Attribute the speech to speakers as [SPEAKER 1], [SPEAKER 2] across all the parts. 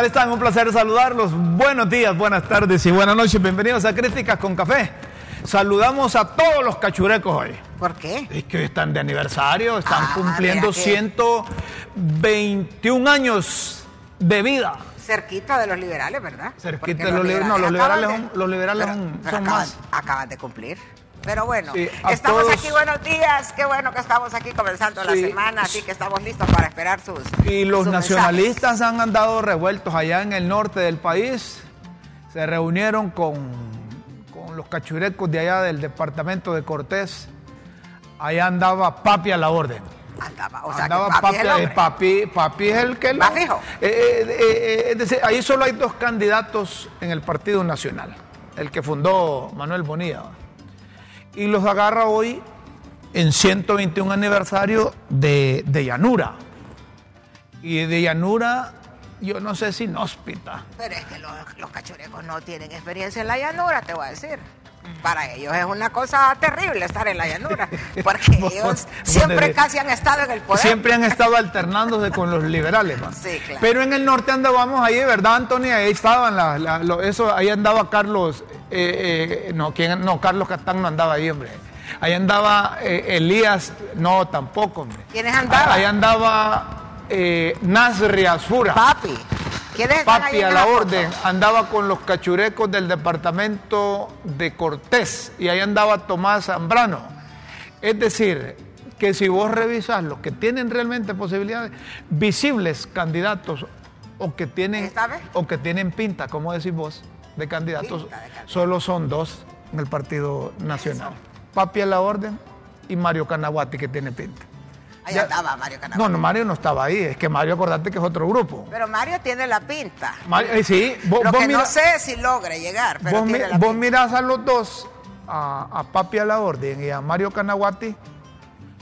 [SPEAKER 1] tal están? Un placer saludarlos. Buenos días, buenas tardes y buenas noches. Bienvenidos a Críticas con Café. Saludamos a todos los cachurecos hoy.
[SPEAKER 2] ¿Por qué?
[SPEAKER 1] Es que están de aniversario, están
[SPEAKER 2] Ah,
[SPEAKER 1] cumpliendo
[SPEAKER 2] vea que-
[SPEAKER 1] 121 años de vida.
[SPEAKER 2] Cerquita de los liberales, ¿verdad?
[SPEAKER 1] Cerquita
[SPEAKER 2] Porque
[SPEAKER 1] de los liberales. No, los liberales son- los liberales son- son
[SPEAKER 2] acaban,
[SPEAKER 1] más.
[SPEAKER 2] Acaban de cumplir. Pero bueno,
[SPEAKER 1] Sí,
[SPEAKER 2] estamos
[SPEAKER 1] todos-
[SPEAKER 2] aquí, buenos días. Qué bueno que estamos aquí comenzando la semana, así que estamos listos para esperar sus.
[SPEAKER 1] Y los
[SPEAKER 2] sus
[SPEAKER 1] nacionalistas han andado revueltos allá en el norte del país. Se reunieron con, con los cachurecos de allá del departamento de Cortés. Allá andaba Papi a la orden.
[SPEAKER 2] Andaba, o sea,
[SPEAKER 1] andaba
[SPEAKER 2] que papi, es el
[SPEAKER 1] eh, papi, papi es el que... lo-
[SPEAKER 2] ¿Más fijo?
[SPEAKER 1] Eh, eh, eh, es decir, ahí solo hay dos candidatos en el Partido Nacional. El que fundó Manuel Bonilla. Y los agarra hoy en 121 aniversario de, de Llanura. Y de Llanura, yo no sé si inhóspita.
[SPEAKER 2] Pero es que los, los cachurecos no tienen experiencia en la llanura, te voy a decir. Para ellos es una cosa terrible estar en la llanura, porque ellos siempre casi han estado en el poder.
[SPEAKER 1] Siempre han estado alternándose con los liberales. ¿va?
[SPEAKER 2] Sí, claro.
[SPEAKER 1] Pero en el norte andábamos ahí, ¿verdad, Antonio? Ahí estaban, la- la- lo- eso, ahí andaba Carlos, eh, eh, no, ¿quién? no, Carlos Catán no andaba ahí, hombre. Ahí andaba eh, Elías, no, tampoco, hombre.
[SPEAKER 2] ¿Quiénes andaban?
[SPEAKER 1] Ahí andaba eh, Nasri Asfura.
[SPEAKER 2] Papi. ¿Quiénes están ahí
[SPEAKER 1] Papi a
[SPEAKER 2] la
[SPEAKER 1] orden, andaba con los cachurecos del departamento de Cortés y ahí andaba Tomás Zambrano. Es decir, que si vos revisas los que tienen realmente posibilidades, visibles candidatos o que tienen, o que tienen pinta, como decís vos, de candidatos,
[SPEAKER 2] Pinta de candidato.
[SPEAKER 1] solo son dos en el Partido Nacional. Papi a la orden y Mario Canaguati, que tiene pinta.
[SPEAKER 2] Ahí
[SPEAKER 1] Ya-
[SPEAKER 2] andaba Mario Canaguati.
[SPEAKER 1] No, no, Mario no estaba ahí, es que Mario, acordate que es otro grupo.
[SPEAKER 2] Pero Mario tiene la pinta.
[SPEAKER 1] Mario- eh, sí, vos,
[SPEAKER 2] Lo
[SPEAKER 1] vos
[SPEAKER 2] que
[SPEAKER 1] mira-
[SPEAKER 2] no sé si logre llegar, pero
[SPEAKER 1] vos,
[SPEAKER 2] tiene la
[SPEAKER 1] vos
[SPEAKER 2] pinta.
[SPEAKER 1] mirás a los dos, a, a Papi a la orden y a Mario Canaguati,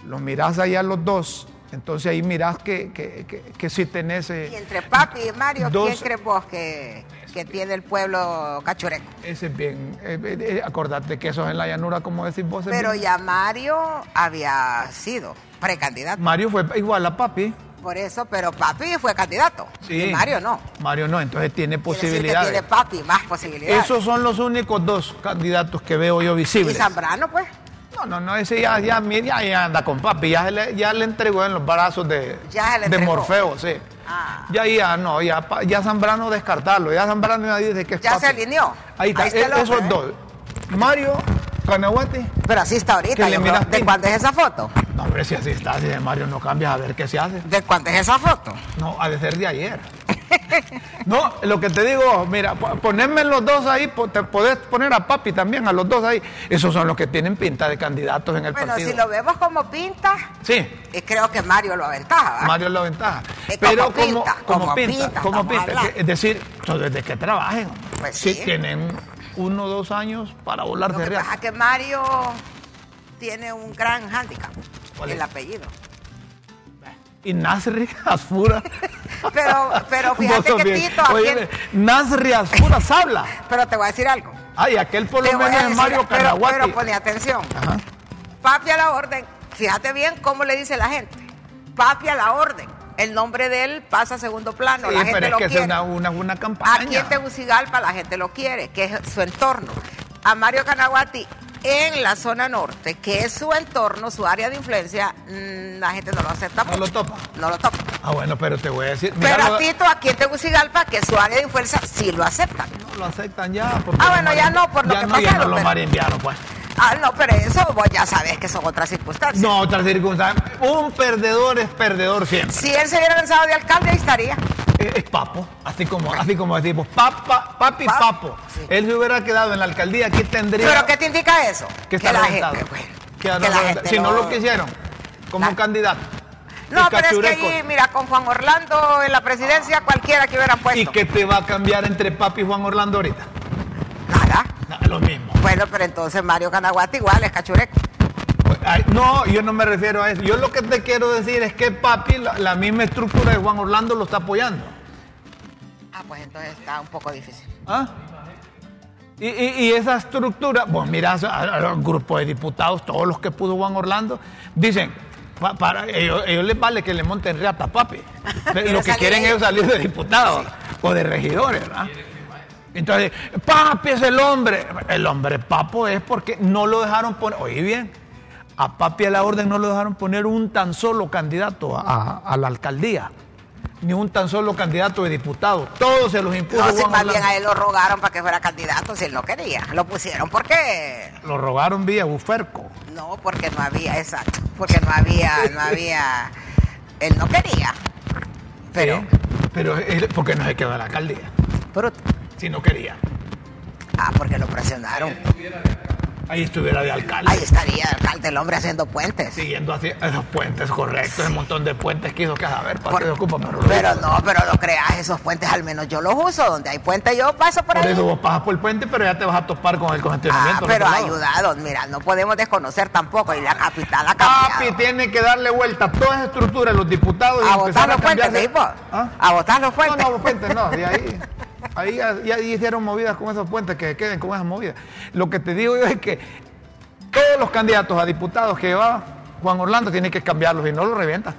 [SPEAKER 1] los mirás ahí a los dos, entonces ahí mirás que, que, que, que si tenés... eh,
[SPEAKER 2] Y entre Papi y Mario,
[SPEAKER 1] dos-
[SPEAKER 2] ¿quién crees vos que, que tiene el pueblo cachureco?
[SPEAKER 1] Ese es bien, eh, eh, eh, acordate que eso es en la llanura, como decís vos.
[SPEAKER 2] Pero
[SPEAKER 1] bien.
[SPEAKER 2] ya Mario había sido precandidato.
[SPEAKER 1] Mario fue igual a Papi.
[SPEAKER 2] Por eso, pero Papi fue candidato.
[SPEAKER 1] Sí.
[SPEAKER 2] Y Mario no.
[SPEAKER 1] Mario no, entonces tiene
[SPEAKER 2] Quiere decir que
[SPEAKER 1] posibilidades.
[SPEAKER 2] tiene Papi más posibilidades.
[SPEAKER 1] Esos son los únicos dos candidatos que veo yo
[SPEAKER 2] y
[SPEAKER 1] visibles.
[SPEAKER 2] Zambrano, pues.
[SPEAKER 1] No, no, no, ese ya, ya, ya, ya anda con papi, ya, le, ya le entregó en los brazos de,
[SPEAKER 2] Ya
[SPEAKER 1] de. Morfeo, sí.
[SPEAKER 2] Ah.
[SPEAKER 1] Ya, ya, no, ya, ya Zambrano descartarlo, ya Zambrano ya dice que es
[SPEAKER 2] Ya
[SPEAKER 1] papi.
[SPEAKER 2] se alineó.
[SPEAKER 1] Ahí está,
[SPEAKER 2] Ahí está el
[SPEAKER 1] e- esos
[SPEAKER 2] ¿eh?
[SPEAKER 1] dos. Mario Canaguati.
[SPEAKER 2] Pero así está ahorita.
[SPEAKER 1] Que le miras.
[SPEAKER 2] ¿De cuándo es esa foto?
[SPEAKER 1] No, hombre, si así está, si de Mario no cambias a ver qué se hace.
[SPEAKER 2] ¿De cuándo es esa foto?
[SPEAKER 1] No, ha de ser de ayer. No, lo que te digo, mira, po- ponerme los dos ahí, te podés poner a papi también, a los dos ahí. Esos son los que tienen pinta de candidatos en el
[SPEAKER 2] Bueno,
[SPEAKER 1] partido.
[SPEAKER 2] si lo vemos como pinta,
[SPEAKER 1] Sí,
[SPEAKER 2] eh, creo que Mario lo aventaja. ¿va?
[SPEAKER 1] Mario es la ventaja.
[SPEAKER 2] Eh,
[SPEAKER 1] Pero
[SPEAKER 2] como pinta,
[SPEAKER 1] como,
[SPEAKER 2] como
[SPEAKER 1] pinta,
[SPEAKER 2] pinta,
[SPEAKER 1] como pinta. Es decir, desde que trabajen,
[SPEAKER 2] Pues sí.
[SPEAKER 1] tienen uno o dos años para volar
[SPEAKER 2] Lo
[SPEAKER 1] de
[SPEAKER 2] que
[SPEAKER 1] real.
[SPEAKER 2] pasa que Mario tiene un gran hándicap,
[SPEAKER 1] ¿Cuál
[SPEAKER 2] el apellido.
[SPEAKER 1] Y Nasri Asfura.
[SPEAKER 2] Pero, pero fíjate que. Tito,
[SPEAKER 1] Oye, Nasri Asfura habla.
[SPEAKER 2] pero te voy a decir algo.
[SPEAKER 1] Ay, aquel por lo menos es Mario
[SPEAKER 2] pero,
[SPEAKER 1] Canaguati.
[SPEAKER 2] pero pone atención.
[SPEAKER 1] Ajá.
[SPEAKER 2] Papi a la orden. Fíjate bien cómo le dice la gente. Papi a la orden. El nombre de él pasa a segundo plano.
[SPEAKER 1] Sí,
[SPEAKER 2] la
[SPEAKER 1] pero
[SPEAKER 2] gente
[SPEAKER 1] es
[SPEAKER 2] lo
[SPEAKER 1] que es
[SPEAKER 2] quiere.
[SPEAKER 1] una, una, una campaña.
[SPEAKER 2] Aquí en Tegucigalpa la gente lo quiere, que es su entorno. A Mario Canaguati en la zona norte, que es su entorno, su área de influencia, mm, la gente no lo acepta
[SPEAKER 1] No lo
[SPEAKER 2] mucho.
[SPEAKER 1] topa.
[SPEAKER 2] No lo topa.
[SPEAKER 1] Ah, bueno, pero te voy a decir. mira,
[SPEAKER 2] Pero
[SPEAKER 1] lo-
[SPEAKER 2] a Tito, aquí en Tegucigalpa, que su área de influencia, sí lo aceptan.
[SPEAKER 1] no lo aceptan ya. porque
[SPEAKER 2] Ah, bueno, ya no, por lo
[SPEAKER 1] ya
[SPEAKER 2] que
[SPEAKER 1] no, ya
[SPEAKER 2] pasaron,
[SPEAKER 1] no los
[SPEAKER 2] pero-
[SPEAKER 1] pues.
[SPEAKER 2] Ah, no, pero eso vos ya sabes que son otras circunstancias.
[SPEAKER 1] No, otra circunstancia. Un perdedor es perdedor siempre.
[SPEAKER 2] Si él se hubiera lanzado de alcalde, ahí estaría.
[SPEAKER 1] Es, es papo, así como, así como decimos, papa, papi,
[SPEAKER 2] Papi,
[SPEAKER 1] papo.
[SPEAKER 2] sí.
[SPEAKER 1] Él se hubiera quedado en la alcaldía, aquí tendría
[SPEAKER 2] ¿Pero qué te indica eso?
[SPEAKER 1] que
[SPEAKER 2] la gente, bueno,
[SPEAKER 1] Que
[SPEAKER 2] que la
[SPEAKER 1] reventado.
[SPEAKER 2] gente
[SPEAKER 1] Si no lo quisieron, como
[SPEAKER 2] La-
[SPEAKER 1] candidato.
[SPEAKER 2] No, pero es que ahí, mira, con Juan Orlando en la presidencia, cualquiera que hubieran puesto.
[SPEAKER 1] ¿Y qué te va a cambiar entre papi y Juan Orlando ahorita?
[SPEAKER 2] Nada.
[SPEAKER 1] Nada, lo mismo.
[SPEAKER 2] Bueno, pero entonces Mario Canaguati igual es cachureco.
[SPEAKER 1] Pues, ay, no, yo no me refiero a eso. Yo lo que te quiero decir es que papi, la, la misma estructura de Juan Orlando lo está apoyando.
[SPEAKER 2] Ah, pues entonces está un poco difícil.
[SPEAKER 1] ¿Ah? Y, y- y esa estructura, pues mira, al grupo de diputados, todos los que pudo Juan Orlando, dicen, pa- para ellos, ellos les vale que le monten reata, papi. Lo que quieren
[SPEAKER 2] ellos.
[SPEAKER 1] es salir de diputados. o de regidores, ¿verdad? Entonces, papi es el hombre. El hombre papo es porque no lo dejaron poner, oye bien, a papi a la orden no lo dejaron poner un tan solo candidato a, a la alcaldía ni un tan solo candidato de diputado. Todos se los impuso.
[SPEAKER 2] No, si más bien a él lo rogaron para que fuera candidato si él no quería. Lo pusieron porque.
[SPEAKER 1] Lo rogaron vía Buferco.
[SPEAKER 2] No, porque no había, exacto. Porque no había, no había. Él no quería. Pero.
[SPEAKER 1] pero él, porque no se quedó en la alcaldía.
[SPEAKER 2] Pero.
[SPEAKER 1] Si no quería.
[SPEAKER 2] Ah, porque lo presionaron.
[SPEAKER 1] Ahí estuviera de alcalde.
[SPEAKER 2] Ahí estaría el alcalde, el hombre haciendo puentes.
[SPEAKER 1] Siguiendo así, esos puentes, correcto. Ese montón de puentes que hizo que saber para qué ocupa.
[SPEAKER 2] Pero, pero no, pero no creas, esos puentes al menos yo los uso. Donde hay puentes yo paso por,
[SPEAKER 1] por
[SPEAKER 2] ahí.
[SPEAKER 1] eso vos pasas por el puente, pero ya te vas a topar con el congestionamiento.
[SPEAKER 2] Ah, pero ayudado. Mira, no podemos desconocer tampoco. Y la capital ha cambiado.
[SPEAKER 1] Papi tiene que darle vuelta a toda esa estructura, los diputados.
[SPEAKER 2] A votar los puentes, de... ¿Ah? A votar los puentes.
[SPEAKER 1] No, no, puentes no, de ahí. Ahí ya, ya, hicieron movidas con esos puentes, que queden con esas movidas. Lo que te digo yo es que todos los candidatos a diputados que llevaba Juan Orlando tiene que cambiarlos y no los revienta.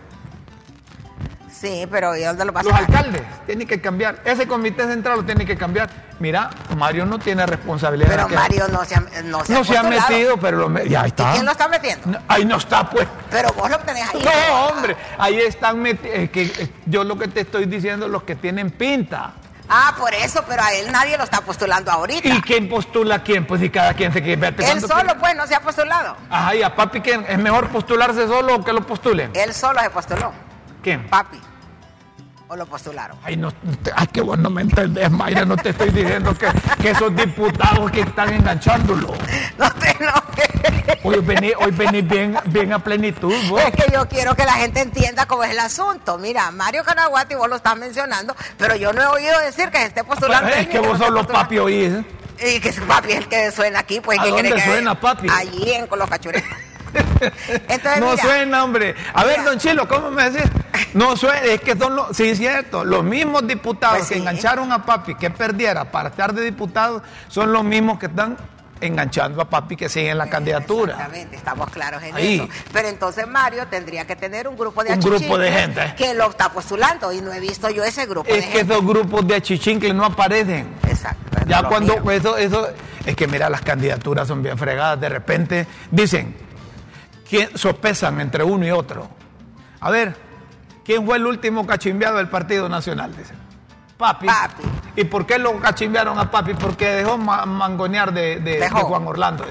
[SPEAKER 2] Sí, pero ¿y dónde lo pasa?
[SPEAKER 1] Los alcaldes tienen que cambiar. Ese comité central lo tiene que cambiar. Mira, Mario no tiene responsabilidad.
[SPEAKER 2] Pero Mario no se ha, no se
[SPEAKER 1] no se ha metido, pero lo, ya está.
[SPEAKER 2] ¿Y quién lo está metiendo?
[SPEAKER 1] No, ahí no está, pues.
[SPEAKER 2] Pero vos lo tenés ahí.
[SPEAKER 1] No, hombre, ahí están metidos. que yo lo que te estoy diciendo, los que tienen pinta.
[SPEAKER 2] Ah, por eso, pero a él nadie lo está postulando ahorita.
[SPEAKER 1] ¿Y quién postula a quién? Pues si cada quien se quiere
[SPEAKER 2] Él solo, pues, no se ha postulado.
[SPEAKER 1] Ajá, y a papi, ¿quién? ¿Es mejor postularse solo o que lo postulen?
[SPEAKER 2] Él solo se postuló.
[SPEAKER 1] ¿Quién?
[SPEAKER 2] Papi. ¿O lo postularon?
[SPEAKER 1] Ay, no, ay, que vos no me entendés, Mayra, no te estoy diciendo que, que esos diputados que están enganchándolo.
[SPEAKER 2] No te enojes.
[SPEAKER 1] Hoy venís, hoy venís bien, bien a plenitud, vos.
[SPEAKER 2] Es que yo quiero que la gente entienda cómo es el asunto. Mira, Mario Canaguati, vos lo estás mencionando, pero yo no he oído decir que se esté postulando.
[SPEAKER 1] Es que vos sos los papi oís. ¿eh?
[SPEAKER 2] Y que su papi es el que suena aquí, pues.
[SPEAKER 1] ¿A
[SPEAKER 2] ¿qué
[SPEAKER 1] dónde
[SPEAKER 2] que
[SPEAKER 1] suena, papi?
[SPEAKER 2] Allí en los.
[SPEAKER 1] Entonces, no mira, suena, hombre. A ver, don Chilo, ¿cómo me decís? No suena, es que son los, sí, es cierto, los mismos diputados
[SPEAKER 2] Pues sí.
[SPEAKER 1] que engancharon a papi que perdiera para estar de diputado son los mismos que están enganchando a papi que sigue en la candidatura.
[SPEAKER 2] Exactamente, estamos claros en
[SPEAKER 1] Ahí.
[SPEAKER 2] eso. Pero entonces Mario tendría que tener un grupo de
[SPEAKER 1] Un grupo de
[SPEAKER 2] achichincles
[SPEAKER 1] gente.
[SPEAKER 2] que lo está postulando y no he visto yo ese grupo de
[SPEAKER 1] Es que
[SPEAKER 2] gente.
[SPEAKER 1] esos grupos de achichincle no aparecen.
[SPEAKER 2] Exacto.
[SPEAKER 1] Ya
[SPEAKER 2] no
[SPEAKER 1] cuando
[SPEAKER 2] miro.
[SPEAKER 1] eso, eso, es que mira, las candidaturas son bien fregadas. De repente dicen, ¿quién sopesan entre uno y otro? A ver, ¿quién fue el último cachimbeado del Partido Nacional? Dicen. Papi.
[SPEAKER 2] Papi.
[SPEAKER 1] ¿Y por qué lo cachimbearon a Papi? Porque dejó ma- mangonear de, de-
[SPEAKER 2] Dejó.
[SPEAKER 1] de Juan Orlando.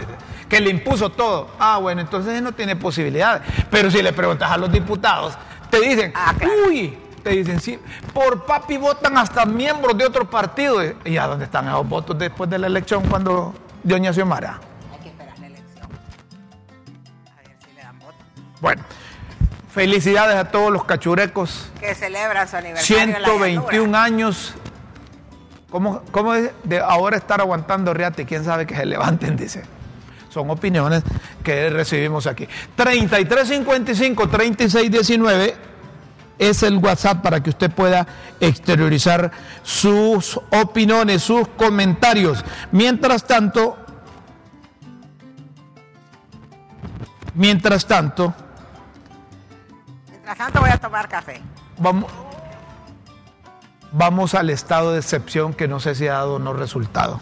[SPEAKER 1] Que le impuso todo. Ah, bueno, entonces no tiene posibilidades. Pero si le preguntas a los diputados, te dicen,
[SPEAKER 2] Ah, claro.
[SPEAKER 1] uy, te dicen, sí, por papi votan hasta miembros de otros partidos. ¿Y a dónde están esos votos después de la elección cuando Doña Xiomara? Felicidades a todos los cachurecos.
[SPEAKER 2] Que celebran su aniversario. en la llanura.
[SPEAKER 1] 121 años. ¿Cómo, cómo es de ahora estar aguantando Riate? ¿Quién sabe que se levanten? Dice. Son opiniones que recibimos aquí. 3355-3619 es el WhatsApp para que usted pueda exteriorizar sus opiniones, sus comentarios. Mientras tanto, mientras tanto,
[SPEAKER 2] Mientras tanto voy a tomar café.
[SPEAKER 1] Vamos, vamos al estado de excepción que no sé si ha dado o no resultado.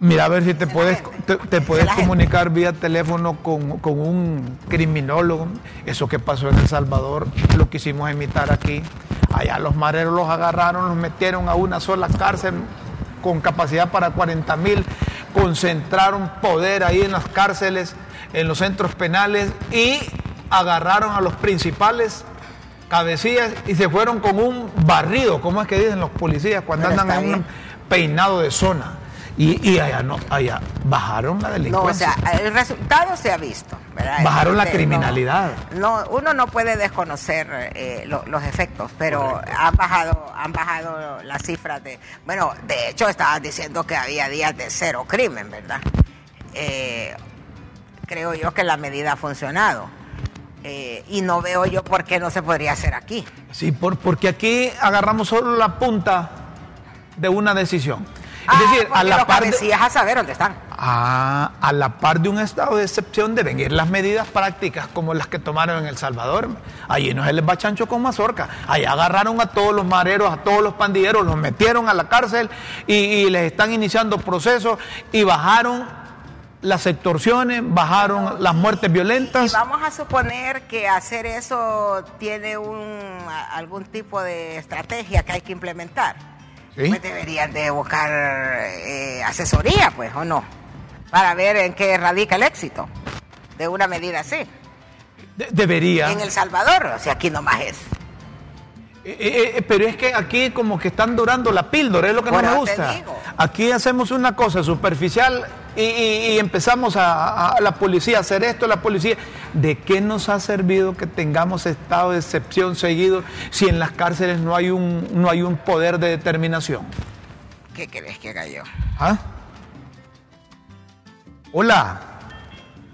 [SPEAKER 1] Mira, a ver si te puedes, te, puedes comunicar vía teléfono con, con un criminólogo. Eso que pasó en El Salvador, lo quisimos imitar aquí. Allá los mareros los agarraron, los metieron a una sola cárcel con capacidad para 40 mil, concentraron poder ahí en las cárceles, en los centros penales y agarraron a los principales cabecillas y se fueron con un barrido, como es que dicen los policías cuando
[SPEAKER 2] Pero
[SPEAKER 1] andan en un peinado de zona. Y, y allá no, allá bajaron la
[SPEAKER 2] No, o
[SPEAKER 1] delincuencia.
[SPEAKER 2] sea, el resultado se ha visto. ¿verdad?
[SPEAKER 1] Bajaron la
[SPEAKER 2] Este,
[SPEAKER 1] criminalidad.
[SPEAKER 2] No, no, uno no puede desconocer eh, lo- los efectos, pero han bajado, han bajado las cifras de. Bueno, de hecho estaban diciendo que había días de cero crimen, ¿verdad? Eh, creo yo que la medida ha funcionado. Eh, y no veo yo por qué no se podría hacer aquí.
[SPEAKER 1] Sí, por, porque aquí agarramos solo la punta de una decisión. Es
[SPEAKER 2] Ah,
[SPEAKER 1] decir, a la par de-
[SPEAKER 2] a saber dónde están.
[SPEAKER 1] Ah, a la par de un estado de excepción deben ir las medidas prácticas como las que tomaron en El Salvador. Allí no se les va chancho con mazorca. Allí agarraron a todos los mareros, a todos los pandilleros, los metieron a la cárcel y, y les están iniciando procesos y bajaron las extorsiones, bajaron las muertes violentas.
[SPEAKER 2] Y vamos a suponer que hacer eso tiene un, algún tipo de estrategia que hay que implementar. Pues deberían de buscar eh, asesoría, pues, ¿o no? Para ver en qué radica el éxito de una medida así.
[SPEAKER 1] debería.
[SPEAKER 2] En El Salvador, o sea, aquí nomás es.
[SPEAKER 1] Eh, eh, pero es que aquí como que están durando la píldora, es lo que no me gusta. Aquí hacemos una cosa superficial y, empezamos a, la policía a hacer esto, la policía. ¿De qué nos ha servido que tengamos estado de excepción seguido si en las cárceles no hay un, no hay un poder de determinación?
[SPEAKER 2] ¿Qué crees que cayó?
[SPEAKER 1] ¿Ah? Hola.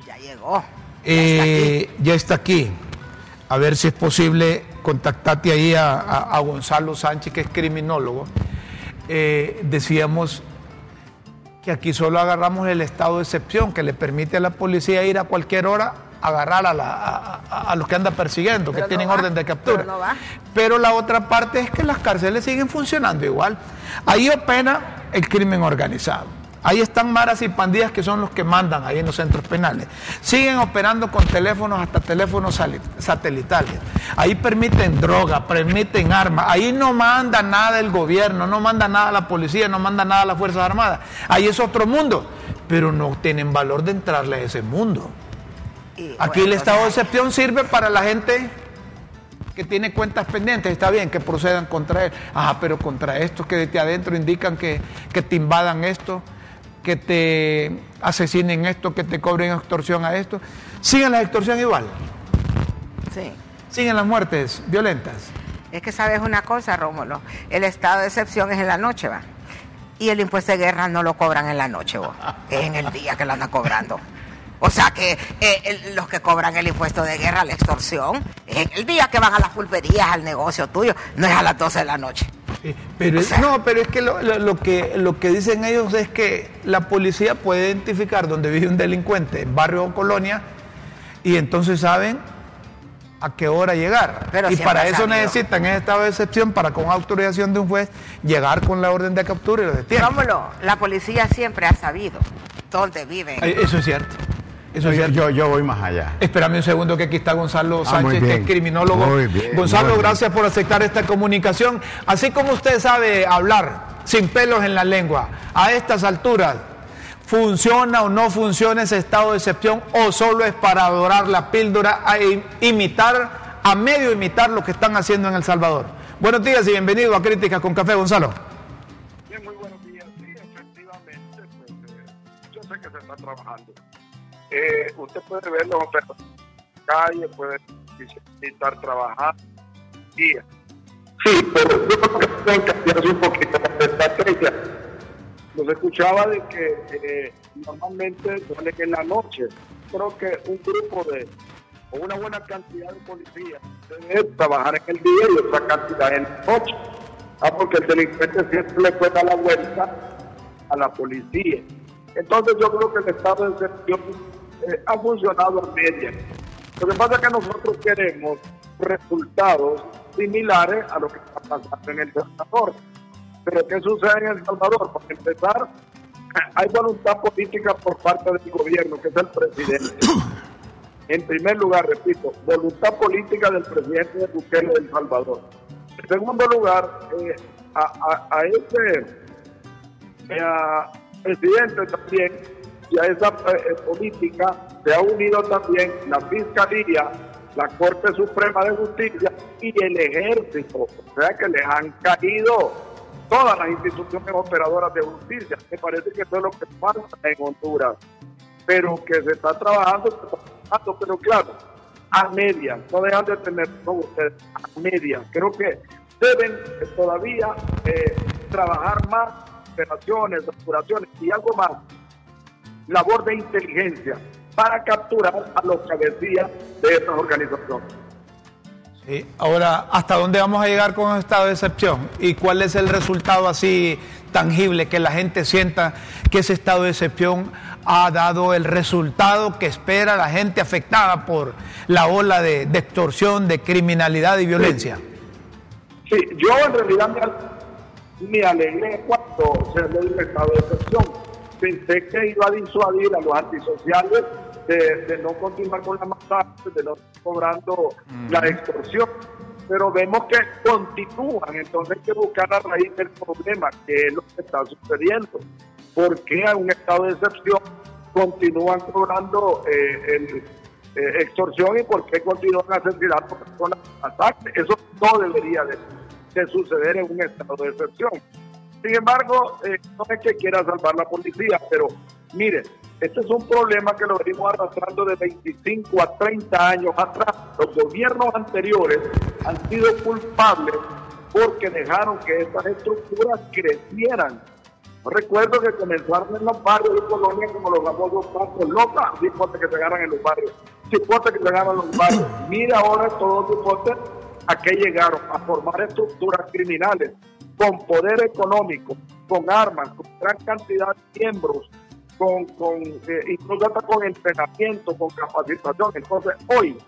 [SPEAKER 2] Ya llegó.
[SPEAKER 1] Eh, ya está aquí. A ver si es posible contactarte ahí a, Gonzalo Sánchez, que es criminólogo. Eh, decíamos que aquí solo agarramos el estado de excepción que le permite a la policía ir a cualquier hora a agarrar a, los que andan persiguiendo, que tienen orden de captura. Pero, la otra parte es que las cárceles siguen funcionando igual. Ahí opera el crimen organizado. Ahí están maras y pandillas que son los que mandan ahí en los centros penales. Siguen operando con teléfonos hasta teléfonos satelitales. Ahí permiten droga, permiten armas. Ahí no manda nada el gobierno, no manda nada la policía, no manda nada las Fuerzas Armadas. Ahí es otro mundo. Pero no tienen valor de entrarle a ese mundo. Aquí el estado de excepción sirve para la gente que tiene cuentas pendientes, está bien que procedan contra él. Ajá, pero contra estos que desde adentro indican que, que te invadan esto, que te asesinen esto, que te cobren extorsión a esto. ¿Siguen la extorsión igual?
[SPEAKER 2] Sí.
[SPEAKER 1] ¿Siguen las muertes violentas?
[SPEAKER 2] Es que sabes una cosa, Rómulo, el estado de excepción es en la noche, va. Y el impuesto de guerra no lo cobran en la noche, vos. es en el día que lo andan cobrando. O sea que eh, los que cobran el impuesto de guerra, la extorsión, es en el día que van a las pulperías, al negocio tuyo, no es a las 12 de la noche
[SPEAKER 1] pero no, pero es que lo, que lo que dicen ellos es que la policía puede identificar dónde vive un delincuente, en barrio o colonia, y entonces saben a qué hora llegar. y para eso necesitan ese estado de excepción para con autorización de un juez llegar con la orden de captura y lo detienen.
[SPEAKER 2] la policía siempre ha sabido dónde viven.
[SPEAKER 1] Eso es cierto.
[SPEAKER 3] Eso yo, yo, voy más allá.
[SPEAKER 1] Espérame un segundo que aquí está Gonzalo ah, Sánchez, que es criminólogo. Gonzalo, gracias por aceptar esta comunicación. Así como usted sabe hablar sin pelos en la lengua, a estas alturas, ¿funciona o no funciona ese estado de excepción o solo es para adorar la píldora a imitar, a medio imitar lo que están haciendo en El Salvador? Buenos días y bienvenido a Críticas con Café, Gonzalo.
[SPEAKER 4] Bien, muy buenos días. Sí, efectivamente, pues, eh, yo sé que se está trabajando eh, usted puede ver los operadores en la calle, puede estar trabajando. Sí, pero yo creo que pueden cambiarse un poquito la estrategia. Nos escuchaba de que eh, normalmente suele que en la noche, creo que un grupo de, o una buena cantidad de policías debe trabajar en el día y otra cantidad en la noche. Ah, porque el delincuente siempre le puede dar la vuelta a la policía. Entonces yo creo que el estado de excepción eh, ha funcionado a media. Lo que pasa es que nosotros queremos resultados similares a lo que está pasando en El Salvador. Pero ¿qué sucede en El Salvador? Para empezar, hay voluntad política por parte del gobierno, que es el presidente. En primer lugar, repito, voluntad política del presidente de Bukele de El Salvador. En segundo lugar, eh, a, a, ese eh, presidente también y a esa eh, política se ha unido también la Fiscalía, la Corte Suprema de Justicia y el Ejército. O sea que les han caído todas las instituciones operadoras de justicia. Me parece que eso es lo que pasa en Honduras. Pero que se está trabajando, se está trabajando pero claro, a media, no dejan de tener, no ustedes, a media. Creo que deben todavía eh, trabajar más operaciones, operaciones y algo más labor de inteligencia para capturar a los cabecillas de estas organizaciones.
[SPEAKER 1] Ahora, ¿hasta dónde vamos a llegar con estado de excepción? ¿Y cuál es el resultado así tangible que la gente sienta que ese estado de excepción ha dado el resultado que espera la gente afectada por la ola de, extorsión, de criminalidad y violencia?
[SPEAKER 4] Sí, yo en realidad me, alegré cuando se dio el estado de excepción. Pensé que iba a disuadir a los antisociales de, no continuar con la masacre, de no cobrando la extorsión. Pero vemos que continúan, entonces hay que buscar la raíz del problema, que es lo que está sucediendo. ¿Por qué a un estado de excepción continúan cobrando eh, el, eh, extorsión y por qué continúan asesinando personas masacre? Eso no debería de, suceder en un estado de excepción. Sin embargo, eh, no es que quiera salvar la policía, pero mire, este es un problema que lo venimos arrastrando de 25 a 30 años atrás. Los gobiernos anteriores han sido culpables porque dejaron que estas estructuras crecieran. Recuerdo que comenzaron en los barrios de Colonia como los famosos pasos locas, cipotes que se ganan en los barrios, cipotes que se ganan en los barrios. Mira ahora todos los cipotes a qué llegaron, a formar estructuras criminales con poder económico, con armas, con gran cantidad de miembros, con, con eh, incluso hasta con entrenamiento, con capacitación. Entonces, hoy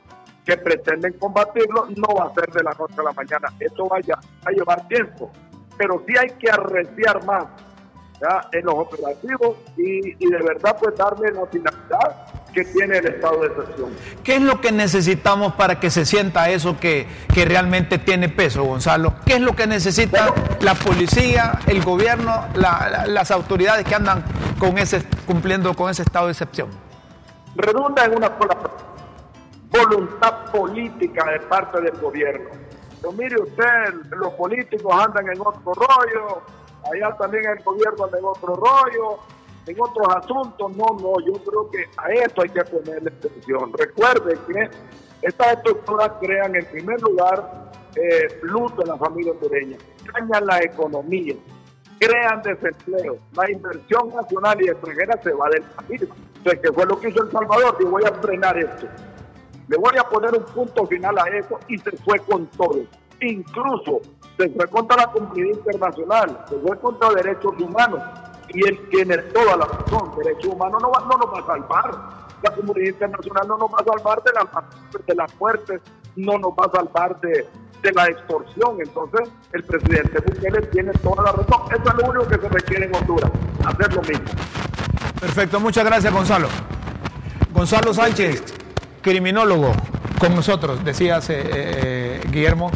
[SPEAKER 4] que pretenden combatirlo, no va a ser de la noche a la mañana. Esto vaya a llevar tiempo. Pero sí hay que arreciar más en los operativos y, y de verdad pues darle la finalidad que tiene el estado de excepción.
[SPEAKER 1] ¿Qué es lo que necesitamos para que se sienta eso que, que realmente tiene peso, Gonzalo? ¿Qué es lo que necesita la policía, el gobierno, las autoridades que andan con ese, cumpliendo con ese estado de excepción?
[SPEAKER 4] Redunda en una sola voluntad política de parte del gobierno. Pero mire usted, los políticos andan en otro rollo, allá también el gobierno en otro rollo, en otros asuntos, no, no, yo creo que a esto hay que ponerle atención. Recuerde que estas estructuras crean en primer lugar eh, luto en la familia hondureña, dañan la economía, crean desempleo, la inversión nacional y extranjera se va del país. Entonces, ¿qué fue lo que hizo El Salvador? Y voy a frenar esto. Le voy a poner un punto final a eso y se fue con todo. Incluso se fue contra la comunidad internacional, se fue contra derechos humanos y él tiene toda la razón. Derechos humanos no, no nos va a salvar. La comunidad internacional no nos va a salvar de, la, de las muertes, no nos va a salvar de, de la extorsión. Entonces, el presidente Bukele tiene toda la razón. Eso es lo único que se requiere en Honduras, hacer lo mismo.
[SPEAKER 1] Perfecto, muchas gracias, Gonzalo. Gonzalo Sánchez, criminólogo, con nosotros, decías, eh, eh, Guillermo,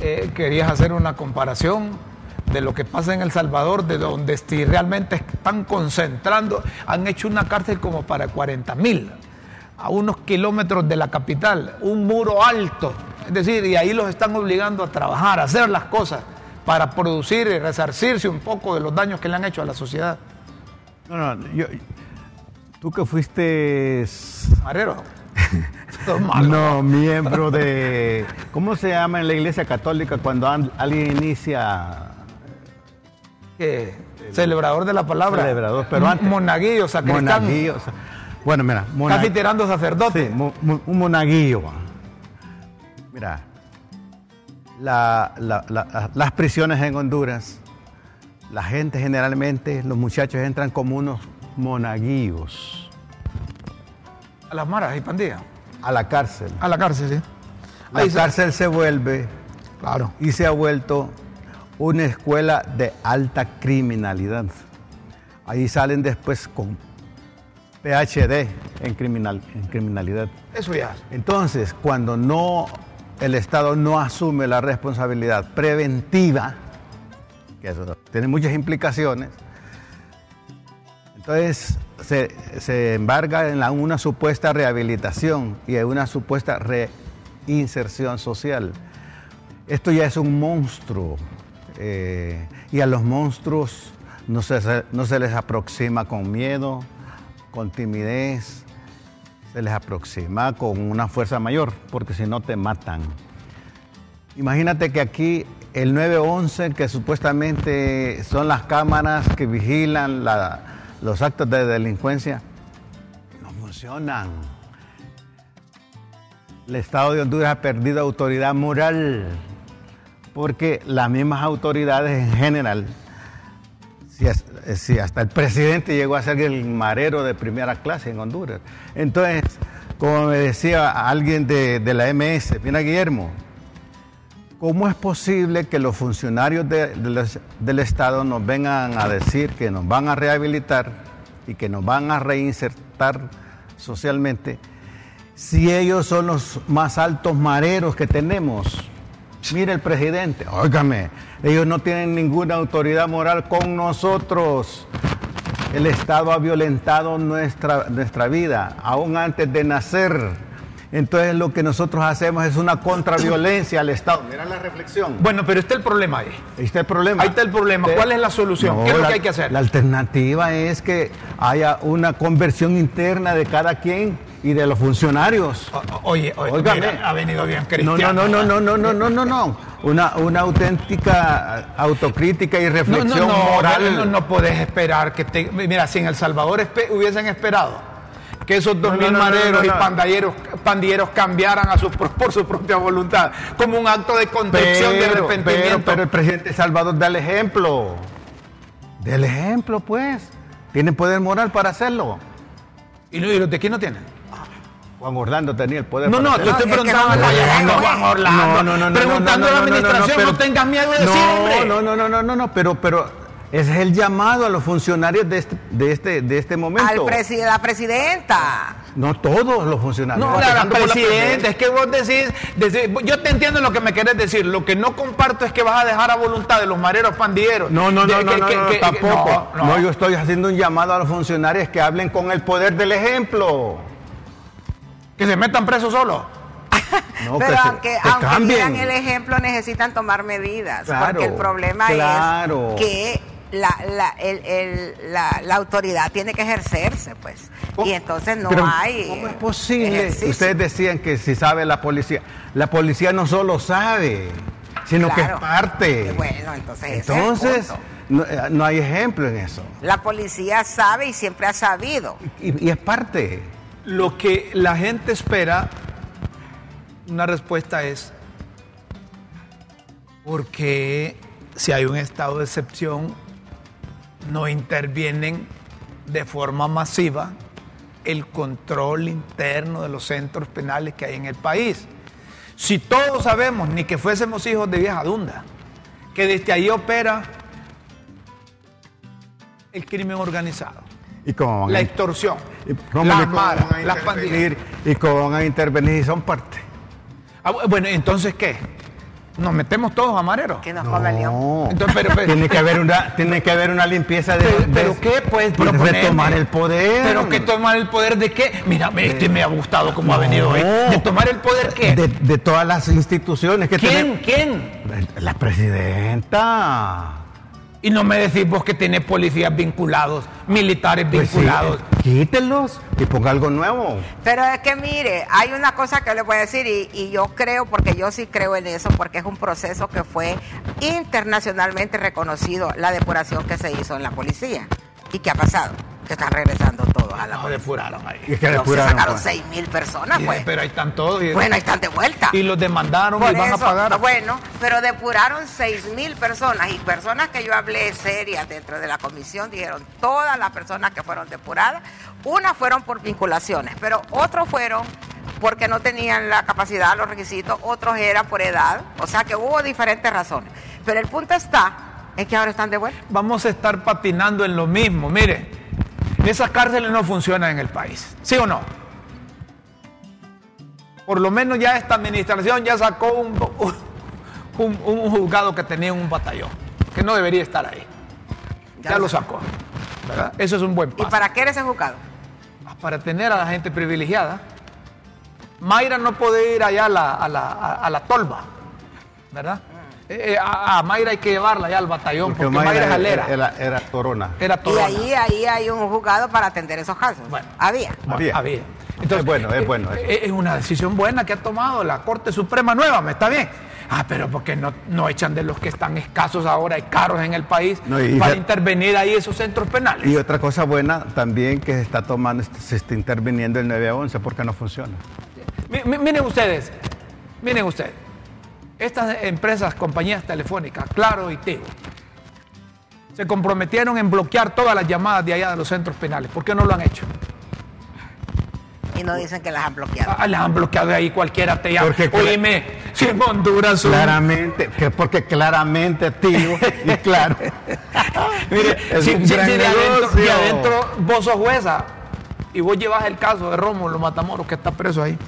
[SPEAKER 1] eh, querías hacer una comparación de lo que pasa en El Salvador, de donde realmente están concentrando, han hecho una cárcel como para 40 mil, a unos kilómetros de la capital, un muro alto, es decir, y ahí los están obligando a trabajar, a hacer las cosas para producir y resarcirse un poco de los daños que le han hecho a la sociedad.
[SPEAKER 3] No, no, yo, tú que fuiste...
[SPEAKER 1] Marero.
[SPEAKER 3] no, miembro de... ¿Cómo se llama en la iglesia católica cuando alguien inicia
[SPEAKER 1] celebrador de la palabra.
[SPEAKER 3] Celebrador, pero antes.
[SPEAKER 1] Monaguillo, sacristán.
[SPEAKER 3] Monaguillo. Bueno, mira,
[SPEAKER 1] casi tirando sacerdote.
[SPEAKER 3] un monaguillo. Mira, las prisiones en Honduras, la gente generalmente, los muchachos entran como unos monaguillos.
[SPEAKER 1] A las maras y pandillas.
[SPEAKER 3] A la cárcel.
[SPEAKER 1] A la cárcel, sí.
[SPEAKER 3] La cárcel se vuelve. Claro. Y se ha vuelto una escuela de alta criminalidad. Ahí salen después con PhD en, criminal, en criminalidad.
[SPEAKER 1] Eso ya.
[SPEAKER 3] Entonces, cuando no el Estado no asume la responsabilidad preventiva, que eso tiene muchas implicaciones, entonces se, embarga en una supuesta rehabilitación y en una supuesta reinserción social. Esto ya es un monstruo eh, y a los monstruos no se, no se les aproxima con miedo, con timidez, se les aproxima con una fuerza mayor, porque si no te matan. Imagínate que aquí el 911, que supuestamente son las cámaras que vigilan los actos de delincuencia, no funcionan. el Estado de Honduras ha perdido autoridad moral, porque las mismas autoridades en general, si, hasta el presidente llegó a ser el marero de primera clase en Honduras. Entonces, como me decía alguien de, la MS, Pina Guillermo, ¿cómo es posible que los funcionarios del Estado nos vengan a decir que nos van a rehabilitar y que nos van a reinsertar socialmente si ellos son los más altos mareros que tenemos? Mire el presidente, óigame, ellos no tienen ninguna autoridad moral con nosotros. El Estado ha violentado nuestra, nuestra vida, aún antes de nacer. Entonces lo que nosotros hacemos es una contraviolencia al Estado.
[SPEAKER 1] Mira la reflexión. Bueno, pero está el problema ahí.
[SPEAKER 3] Ahí está el problema.
[SPEAKER 1] Ahí está el problema. ¿Cuál es la solución? ¿Qué es lo que hay que hacer?
[SPEAKER 3] La alternativa es que haya una conversión interna de cada quien y de los funcionarios.
[SPEAKER 1] oye, oye ha venido bien cristiano.
[SPEAKER 3] No, no, no, no, no, no, no, no, Una, una auténtica autocrítica y reflexión moral.
[SPEAKER 1] No, no, puedes esperar que te... Mira, si en El Salvador hubiesen esperado que esos dos mil mareros y pandilleros, pandilleros cambiaran a su, por su propia voluntad, como un acto de contrición, de arrepentimiento.
[SPEAKER 3] Pero, el presidente Salvador da el ejemplo. Del ejemplo, pues. Tiene poder moral para hacerlo.
[SPEAKER 1] ¿Y los de quién no tienen?
[SPEAKER 3] Juan Orlando tenía el poder.
[SPEAKER 1] No, no, te estoy preguntando. Juan Orlando. No, no, no, preguntando a la administración, no, tengas miedo de decir,
[SPEAKER 3] No, no, no, no, no, no, pero, pero ese es el llamado a los funcionarios de este, de este, de este momento.
[SPEAKER 2] Al la presidenta.
[SPEAKER 3] No todos los funcionarios.
[SPEAKER 1] No, la, presidenta, es que vos decís, yo te entiendo lo que me querés decir. Lo que no comparto es que vas a dejar a voluntad de los mareros pandilleros.
[SPEAKER 3] No, no, no, no, tampoco. no, yo estoy haciendo un llamado a los funcionarios que hablen con el poder del ejemplo
[SPEAKER 1] que se metan presos solo.
[SPEAKER 2] Pero aunque, aunque el ejemplo, necesitan tomar medidas. porque el problema es que la, la, el, la, la, autoridad tiene que ejercerse, pues. Oh, y entonces no hay.
[SPEAKER 3] ¿Cómo es posible? Ustedes decían que si sabe la policía. La policía no solo sabe, sino que es parte.
[SPEAKER 2] Bueno, entonces.
[SPEAKER 3] Entonces. Eh, no, hay ejemplo en eso.
[SPEAKER 2] La policía sabe y siempre ha sabido.
[SPEAKER 3] y es parte
[SPEAKER 1] lo que la gente espera, una respuesta es, porque si hay un estado de excepción, no intervienen de forma masiva el control interno de los centros penales que hay en el país. Si todos sabemos, ni que fuésemos hijos de vieja dunda, que desde ahí opera el crimen organizado
[SPEAKER 3] ¿Y cómo
[SPEAKER 1] la extorsión,
[SPEAKER 3] ¿cómo las maras, las pandillas. ¿Y cómo van a intervenir si son parte?
[SPEAKER 1] Ah, bueno, entonces, ¿qué? Nos metemos todos a mareros.
[SPEAKER 2] Que nos come león.
[SPEAKER 3] Entonces, pero, tiene que haber una, tiene que haber una limpieza de.
[SPEAKER 1] Pero, qué, pues,
[SPEAKER 3] retomar el poder.
[SPEAKER 1] Pero qué tomar el poder de qué? Mira, este me ha gustado cómo ha venido hoy. ¿De tomar el poder qué?
[SPEAKER 3] De, todas las instituciones que
[SPEAKER 1] ¿Quién? ¿Quién?
[SPEAKER 3] La presidenta.
[SPEAKER 1] Y no me decís vos que tenés policías vinculados, militares pues vinculados.
[SPEAKER 3] quítenlos y ponga algo nuevo.
[SPEAKER 2] Pero es que mire, hay una cosa que le voy a decir y, y, yo creo, porque yo sí creo en eso, porque es un proceso que fue internacionalmente reconocido, la depuración que se hizo en la policía. ¿Y qué ha pasado? Que están regresando todos a la
[SPEAKER 1] no, depuraron ahí.
[SPEAKER 2] Y que depuraron, se sacaron 6 pues. mil personas, pues.
[SPEAKER 1] Pero ahí están todos.
[SPEAKER 2] bueno, ahí están de vuelta.
[SPEAKER 1] Y los demandaron y van a pagar.
[SPEAKER 2] Bueno, pero depuraron 6 mil personas y personas que yo hablé serias dentro de la comisión dijeron todas las personas que fueron depuradas, unas fueron por vinculaciones, pero otros fueron porque no tenían la capacidad, los requisitos, otros eran por edad, o sea que hubo diferentes razones. Pero el punto está en que ahora están de vuelta.
[SPEAKER 1] Vamos a estar patinando en lo mismo, mire. Esas cárceles no funcionan en el país, ¿sí o no? Por lo menos ya esta administración ya sacó un, un, juzgado que tenía un batallón, que no debería estar ahí. Ya, lo sacó. ¿verdad? Eso es un buen paso.
[SPEAKER 2] ¿Y para qué era ese juzgado?
[SPEAKER 1] Ah, para tener a la gente privilegiada. Mayra no puede ir allá a la, a la tolva, ¿verdad? Eh, eh, a, Mayra hay que llevarla ya al batallón, porque, Mayra, es alera.
[SPEAKER 3] Era, era, torona.
[SPEAKER 1] Era torona.
[SPEAKER 2] Y ahí, ahí hay un juzgado para atender esos casos.
[SPEAKER 1] Bueno,
[SPEAKER 2] había.
[SPEAKER 1] Había. había.
[SPEAKER 3] Entonces, es bueno, es bueno.
[SPEAKER 1] Eh, es, una decisión buena que ha tomado la Corte Suprema Nueva, ¿me está bien? Ah, pero porque no, no echan de los que están escasos ahora y caros en el país para intervenir ahí esos centros penales.
[SPEAKER 3] Y otra cosa buena también que se está tomando, se está interviniendo el 911 porque no funciona.
[SPEAKER 1] miren ustedes, miren ustedes. Estas empresas, compañías telefónicas, Claro y Tigo, se comprometieron en bloquear todas las llamadas de allá de los centros penales. ¿Por qué no lo han hecho?
[SPEAKER 2] Y no dicen que las han bloqueado. Ah,
[SPEAKER 1] las han bloqueado de ahí, cualquiera te llama. Porque Oíme, si en Honduras.
[SPEAKER 3] Claramente, que porque claramente, tío, y claro.
[SPEAKER 1] Mire, si, de, adentro, vos sos jueza y vos llevas el caso de Rómulo Matamoros que está preso ahí.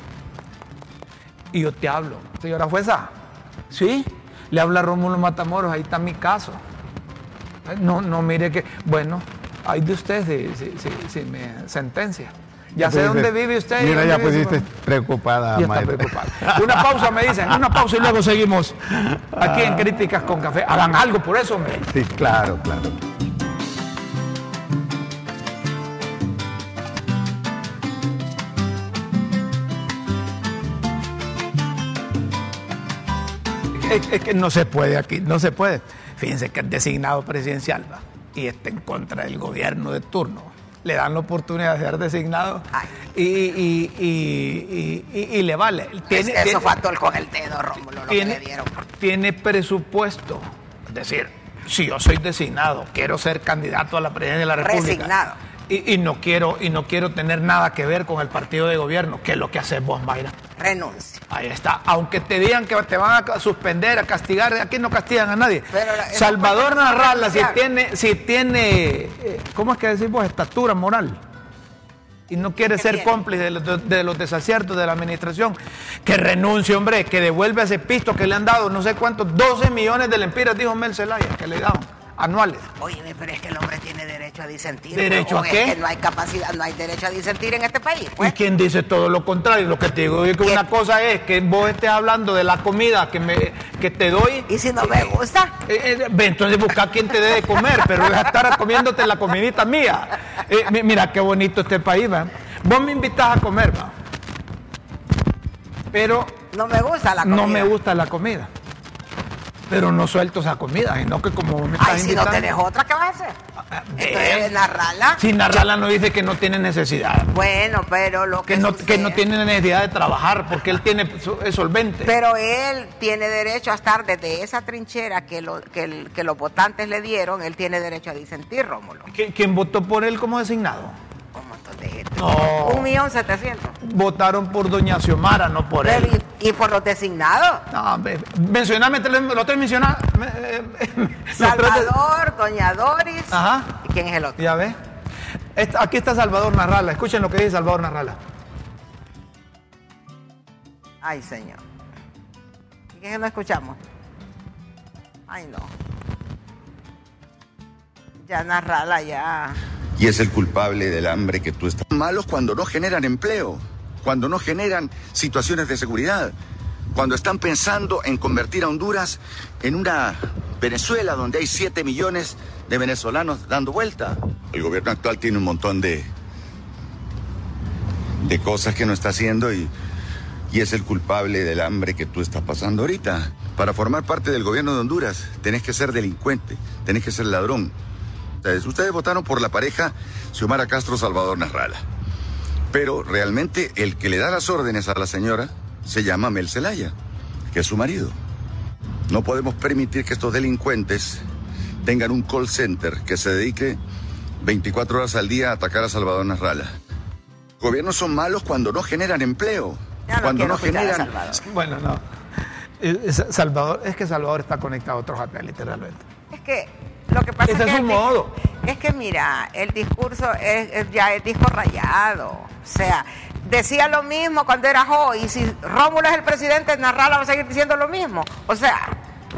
[SPEAKER 1] Y yo te hablo, señora jueza, ¿sí? Le habla Rómulo Matamoros, ahí está mi caso. No, no, mire que, bueno, hay de usted si me sentencia. Ya sé dónde vive usted.
[SPEAKER 3] Mira, ya pusiste preocupada,
[SPEAKER 1] ya está preocupada. Una pausa, me dicen, una pausa y luego seguimos aquí en Críticas con Café. Hagan algo por eso, hombre.
[SPEAKER 3] Sí, claro, claro.
[SPEAKER 1] Es, que no se puede aquí, no se puede. Fíjense que es designado presidencial ¿va? y está en contra del gobierno de turno le dan la oportunidad de ser designado y, y, le vale.
[SPEAKER 2] Tiene, eso faltó el con el dedo, Rómulo, lo tiene, que le dieron.
[SPEAKER 1] Tiene presupuesto. Es decir, si yo soy designado, quiero ser candidato a la presidencia de la República.
[SPEAKER 2] Resignado.
[SPEAKER 1] Y, no quiero y no quiero tener nada que ver con el partido de gobierno, que es lo que hace vos, Mayra.
[SPEAKER 2] Renuncia.
[SPEAKER 1] Ahí está. Aunque te digan que te van a suspender, a castigar, aquí no castigan a nadie. Salvador Narrala, si tiene, si tiene, eh, ¿cómo es que decimos? Estatura moral. Y no quiere ser cómplice de los, de los, desaciertos de la administración, que renuncie, hombre, que devuelve ese pisto que le han dado, no sé cuántos, 12 millones de lempiras, dijo Mel Zelaya, que le daban anuales.
[SPEAKER 2] Oye, pero es que el hombre tiene derecho a disentir.
[SPEAKER 1] ¿Derecho a qué?
[SPEAKER 2] Es que no hay capacidad, no hay derecho a disentir en este país.
[SPEAKER 1] Pues. ¿Y quién dice todo lo contrario? Lo que te digo es que una cosa es que vos estés hablando de la comida que, me, que te doy.
[SPEAKER 2] ¿Y si no me gusta?
[SPEAKER 1] Eh, eh, entonces busca quien te dé de comer, pero es estar comiéndote la comidita mía. Eh, mira qué bonito este país, ¿va? Vos me invitas a comer, ¿va? Pero...
[SPEAKER 2] No me gusta la comida.
[SPEAKER 1] No me gusta la comida pero no suelto esa comida, sino que como me estás
[SPEAKER 2] Ay, si no tenés otra, ¿qué vas a hacer?
[SPEAKER 1] Eh, narrala. Si narrala no dice que no tiene necesidad.
[SPEAKER 2] Bueno, pero lo que.
[SPEAKER 1] Que no, que no tiene necesidad de trabajar porque él tiene es solvente.
[SPEAKER 2] Pero él tiene derecho a estar desde esa trinchera que, lo, que, que los votantes le dieron, él tiene derecho a disentir, Rómulo.
[SPEAKER 1] ¿Quién votó por él como designado? Un
[SPEAKER 2] millón setecientos.
[SPEAKER 1] Votaron por doña Xiomara, no por él.
[SPEAKER 2] ¿Y, por los designados?
[SPEAKER 1] No, mencioname los tres mencionados.
[SPEAKER 2] Salvador, doña Doris.
[SPEAKER 1] Ajá.
[SPEAKER 2] ¿Y quién es el otro?
[SPEAKER 1] Ya ves. Aquí está Salvador Narrala. Escuchen lo que dice Salvador Narrala.
[SPEAKER 2] Ay, señor. ¿Y qué no escuchamos? Ay, no. Ya Narrala, ya
[SPEAKER 5] y es el culpable del hambre que tú estás. Malos cuando no generan empleo, cuando no generan situaciones de seguridad, cuando están pensando en convertir a Honduras en una Venezuela donde hay 7 millones de venezolanos dando vuelta. El gobierno actual tiene un montón de, de cosas que no está haciendo y, y es el culpable del hambre que tú estás pasando ahorita. Para formar parte del gobierno de Honduras tenés que ser delincuente, tenés que ser ladrón. Ustedes, votaron por la pareja Xiomara Castro Salvador Narrala. Pero realmente el que le da las órdenes a la señora se llama Mel Zelaya, que es su marido. No podemos permitir que estos delincuentes tengan un call center que se dedique 24 horas al día a atacar a Salvador Narrala. Gobiernos son malos cuando no generan empleo. cuando no generan.
[SPEAKER 1] Bueno, no. Salvador, es que Salvador está conectado a otros satélites realmente.
[SPEAKER 2] Es que lo que pasa es, que modo. es que mira, el discurso es, ya es disco rayado. O sea, decía lo mismo cuando era joven y si Rómulo es el presidente, Narrala va a seguir diciendo lo mismo. O sea,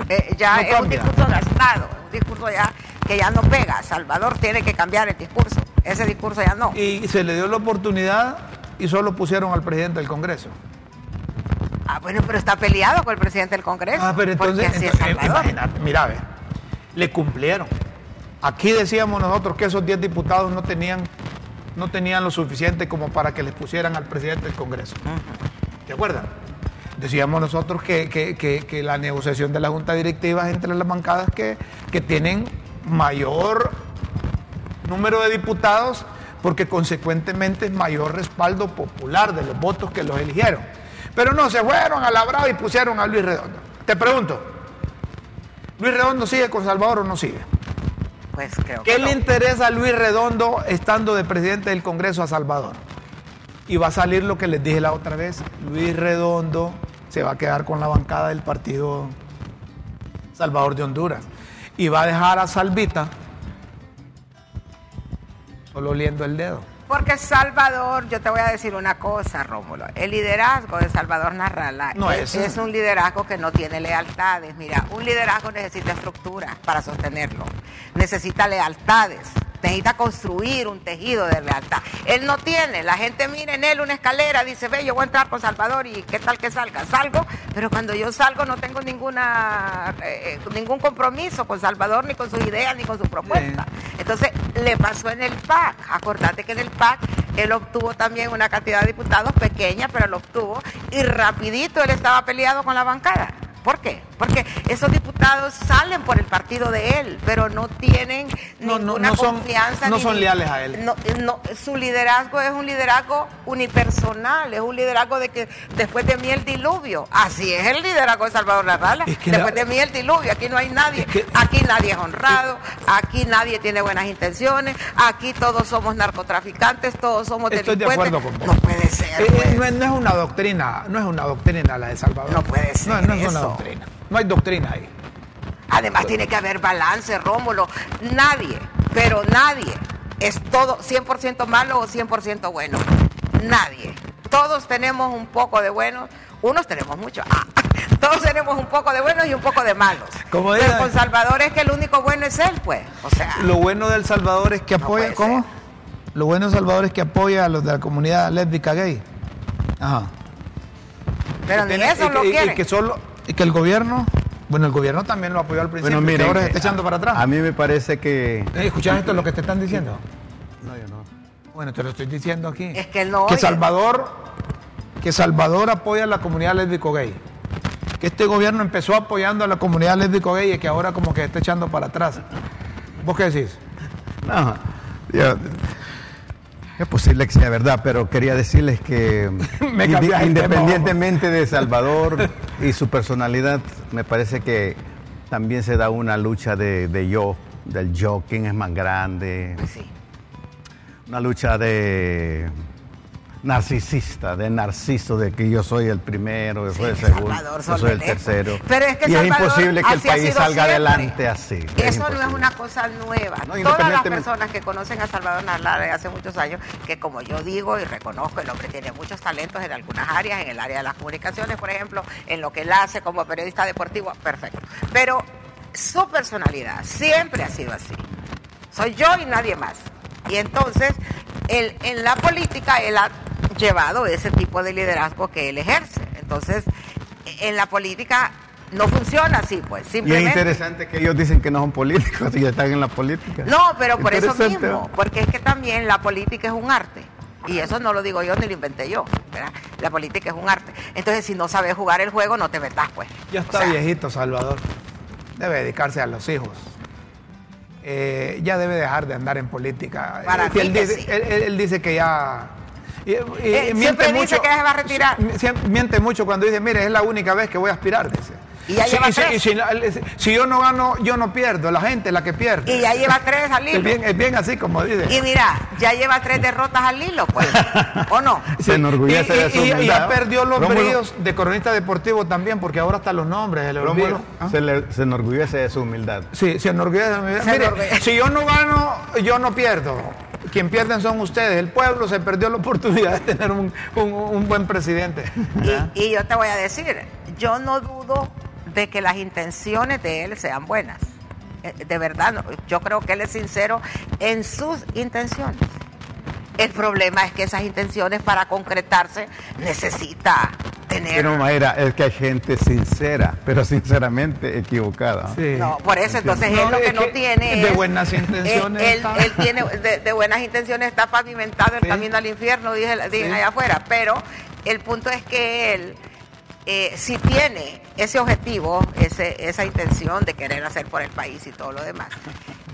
[SPEAKER 2] eh, ya es un discurso gastado, un discurso ya que ya no pega. Salvador tiene que cambiar el discurso. Ese discurso ya no.
[SPEAKER 1] Y se le dio la oportunidad y solo pusieron al presidente del Congreso.
[SPEAKER 2] Ah, bueno, pero está peleado con el presidente del Congreso.
[SPEAKER 1] Ah, pero entonces, imagínate, mira, ve le cumplieron. Aquí decíamos nosotros que esos 10 diputados no tenían, no tenían lo suficiente como para que les pusieran al presidente del Congreso. ¿De acuerdo? Decíamos nosotros que, la negociación de la Junta Directiva es entre las bancadas que, que tienen mayor número de diputados porque consecuentemente es mayor respaldo popular de los votos que los eligieron. Pero no, se fueron a la brava y pusieron a Luis Redondo. Te pregunto, ¿Luis Redondo sigue con Salvador o no sigue?
[SPEAKER 2] Pues creo
[SPEAKER 1] ¿Qué
[SPEAKER 2] que
[SPEAKER 1] le
[SPEAKER 2] no.
[SPEAKER 1] interesa a Luis Redondo estando de presidente del Congreso a Salvador? Y va a salir lo que les dije la otra vez. Luis Redondo se va a quedar con la bancada del partido Salvador de Honduras. Y va a dejar a Salvita solo oliendo el dedo.
[SPEAKER 2] Porque Salvador, yo te voy a decir una cosa, Rómulo. El liderazgo de Salvador Narrala
[SPEAKER 1] No
[SPEAKER 2] es,
[SPEAKER 1] es-
[SPEAKER 2] es un liderazgo que no tiene lealtades. Mira, un liderazgo necesita estructura para sostenerlo. Necesita lealtades. Necesita construir un tejido de lealtad. Él no tiene. La gente mira en él una escalera, dice, ve, yo voy a entrar con Salvador y qué tal que salga. Salgo, pero cuando yo salgo no tengo ninguna eh, ningún compromiso con Salvador, ni con sus ideas, ni con su propuesta. Entonces, le pasó en el PAC. Acordate que en el PAC él obtuvo también una cantidad de diputados pequeña, pero lo obtuvo. Y rapidito él estaba peleado con la bancada. ¿Por qué? Porque esos diputados salen por el partido de él, pero no tienen
[SPEAKER 1] No, no,
[SPEAKER 2] ninguna
[SPEAKER 1] no son-
[SPEAKER 2] confianza.
[SPEAKER 1] no
[SPEAKER 2] ni-
[SPEAKER 1] son leales a él.
[SPEAKER 2] No, no, su liderazgo es un liderazgo unipersonal, es un liderazgo de que después de mí el diluvio. Así es el liderazgo de Salvador Larrala.
[SPEAKER 1] Es que
[SPEAKER 2] después
[SPEAKER 1] la-
[SPEAKER 2] de mí el diluvio. Aquí no hay nadie.
[SPEAKER 1] Es que-
[SPEAKER 2] Aquí nadie es honrado. Aquí nadie tiene buenas intenciones. Aquí todos somos narcotraficantes. Todos somos
[SPEAKER 1] Estoy de
[SPEAKER 2] delincuentes.
[SPEAKER 1] acuerdo con vos.
[SPEAKER 2] No puede ser.
[SPEAKER 1] Eh, eh,
[SPEAKER 2] pues.
[SPEAKER 1] no, es, no una doctrina, no es una doctrina la de Salvador.
[SPEAKER 2] No puede ser
[SPEAKER 1] No, no es una
[SPEAKER 2] eso.
[SPEAKER 1] Doctrina. No hay doctrina ahí.
[SPEAKER 2] Además tiene que haber balance, Rómulo. Nadie, pero nadie es todo 100% malo o 100% bueno. Nadie. Todos tenemos un poco de bueno, unos tenemos mucho. Ah, todos tenemos un poco de buenos y un poco de malos.
[SPEAKER 1] Como
[SPEAKER 2] pero con Salvador es que el único bueno es él, pues. O sea,
[SPEAKER 1] Lo bueno del Salvador es que apoya. ¿Cómo?
[SPEAKER 2] ser.
[SPEAKER 1] Lo bueno de Salvador es que apoya a los de la comunidad lésbica gay. Ajá.
[SPEAKER 2] pero ni
[SPEAKER 1] tiene-
[SPEAKER 2] eso
[SPEAKER 1] y
[SPEAKER 2] lo
[SPEAKER 1] y-
[SPEAKER 2] quiere.
[SPEAKER 1] Y que solo. Y que el gobierno. Bueno, el gobierno también lo apoyó al principio.
[SPEAKER 3] Bueno,
[SPEAKER 1] que
[SPEAKER 3] miren,
[SPEAKER 1] ahora se está echando para atrás.
[SPEAKER 3] a mí me parece que...
[SPEAKER 1] Eh, ¿Escuchas esto lo que te están diciendo?
[SPEAKER 3] No, yo no.
[SPEAKER 1] Bueno, te lo estoy diciendo aquí.
[SPEAKER 2] Es que no
[SPEAKER 1] Que
[SPEAKER 2] oye.
[SPEAKER 1] Salvador, que Salvador apoya a la comunidad lésbico gay. Que este gobierno empezó apoyando a la comunidad lésbico gay y que ahora como que está echando para atrás. ¿Vos qué decís?
[SPEAKER 3] No, yo- es posible que sea verdad, pero quería decirles que independientemente de Salvador y su personalidad, me parece que también se da una lucha de, de yo, del yo, quién es más grande,
[SPEAKER 2] Pues sí.
[SPEAKER 3] una lucha de narcisista, de narciso, de que yo soy el primero, yo soy el segundo,
[SPEAKER 2] Salvador
[SPEAKER 3] yo soy el tercero.
[SPEAKER 2] Pero es que
[SPEAKER 3] y es imposible que el país salga
[SPEAKER 2] siempre.
[SPEAKER 3] adelante así. es
[SPEAKER 2] Eso no es una cosa nueva.
[SPEAKER 3] No,
[SPEAKER 2] Todas las personas que conocen a Salvador Narlara de hace muchos años, que como yo digo y reconozco, el hombre tiene muchos talentos en algunas áreas, en el área de las comunicaciones, por ejemplo, en lo que él hace como periodista deportivo, perfecto. Pero su personalidad siempre ha sido así. Soy yo y nadie más. Y entonces, él, en la política, él ha llevado ese tipo de liderazgo que él ejerce. Entonces, en la política no funciona así, pues.
[SPEAKER 3] Y es
[SPEAKER 2] Simplemente.
[SPEAKER 3] interesante que ellos dicen que no son políticos y están en la política.
[SPEAKER 2] No, pero por eso mismo, porque es que también la política es un arte. Y eso no lo digo yo ni lo inventé yo, ¿verdad? La política es un arte. Entonces, si no sabes jugar el juego, no te metas, pues.
[SPEAKER 1] Ya está
[SPEAKER 2] O sea,
[SPEAKER 1] viejito Salvador. Debe dedicarse a los hijos. Eh, ya debe dejar de andar en política.
[SPEAKER 2] Para
[SPEAKER 1] Eh, él, dice,
[SPEAKER 2] sí.
[SPEAKER 1] él- él- él dice que ya... y- y-
[SPEAKER 2] Eh,
[SPEAKER 1] y
[SPEAKER 2] siempre dice que se va a retirar.
[SPEAKER 1] Sie- Miente mucho cuando dice, mire, es la única vez que voy a aspirar, dice.
[SPEAKER 2] Y ya lleva
[SPEAKER 1] si,
[SPEAKER 2] tres.
[SPEAKER 1] si- si- si yo no gano, yo no pierdo, la gente es la que pierde.
[SPEAKER 2] Y ya lleva tres al
[SPEAKER 1] es
[SPEAKER 2] hilo.
[SPEAKER 1] bien, es bien así como dice.
[SPEAKER 2] Y mira, ya lleva tres derrotas al hilo, pues. ¿O no?
[SPEAKER 3] Se enorgullece
[SPEAKER 1] y,
[SPEAKER 3] de su
[SPEAKER 1] y- y-
[SPEAKER 3] humildad.
[SPEAKER 1] ya perdió los
[SPEAKER 3] Rómulo-
[SPEAKER 1] bríos de cronista deportivo también, porque ahora hasta los nombres se le
[SPEAKER 3] Rómulo.
[SPEAKER 1] ¿Ah?
[SPEAKER 3] se, le- se enorgullece de su humildad.
[SPEAKER 1] Sí, se enorgullece.
[SPEAKER 2] Se
[SPEAKER 1] Mire,
[SPEAKER 2] enorgullece.
[SPEAKER 1] si yo no gano, yo no pierdo. Quien pierden son ustedes. El pueblo se perdió la oportunidad de tener un, un- un buen presidente.
[SPEAKER 2] Y, y yo te voy a decir, yo no dudo de que las intenciones de él sean buenas. Eh, De verdad, yo creo que él es sincero en sus intenciones. El problema es que esas intenciones para concretarse necesita tener...
[SPEAKER 3] Pero Mayra, es que hay gente sincera, pero sinceramente equivocada.
[SPEAKER 1] Sí.
[SPEAKER 2] No, por eso entonces
[SPEAKER 1] No,
[SPEAKER 2] él lo que no tiene
[SPEAKER 1] de
[SPEAKER 2] es-
[SPEAKER 1] buenas intenciones
[SPEAKER 2] Él, él-
[SPEAKER 1] está.
[SPEAKER 2] él tiene de, de buenas intenciones está pavimentado el
[SPEAKER 1] Sí.
[SPEAKER 2] camino al infierno, dije, dije
[SPEAKER 1] Sí.
[SPEAKER 2] allá afuera. Pero el punto es que él eh, si tiene ese objetivo, ese, esa intención de querer hacer por el país y todo lo demás,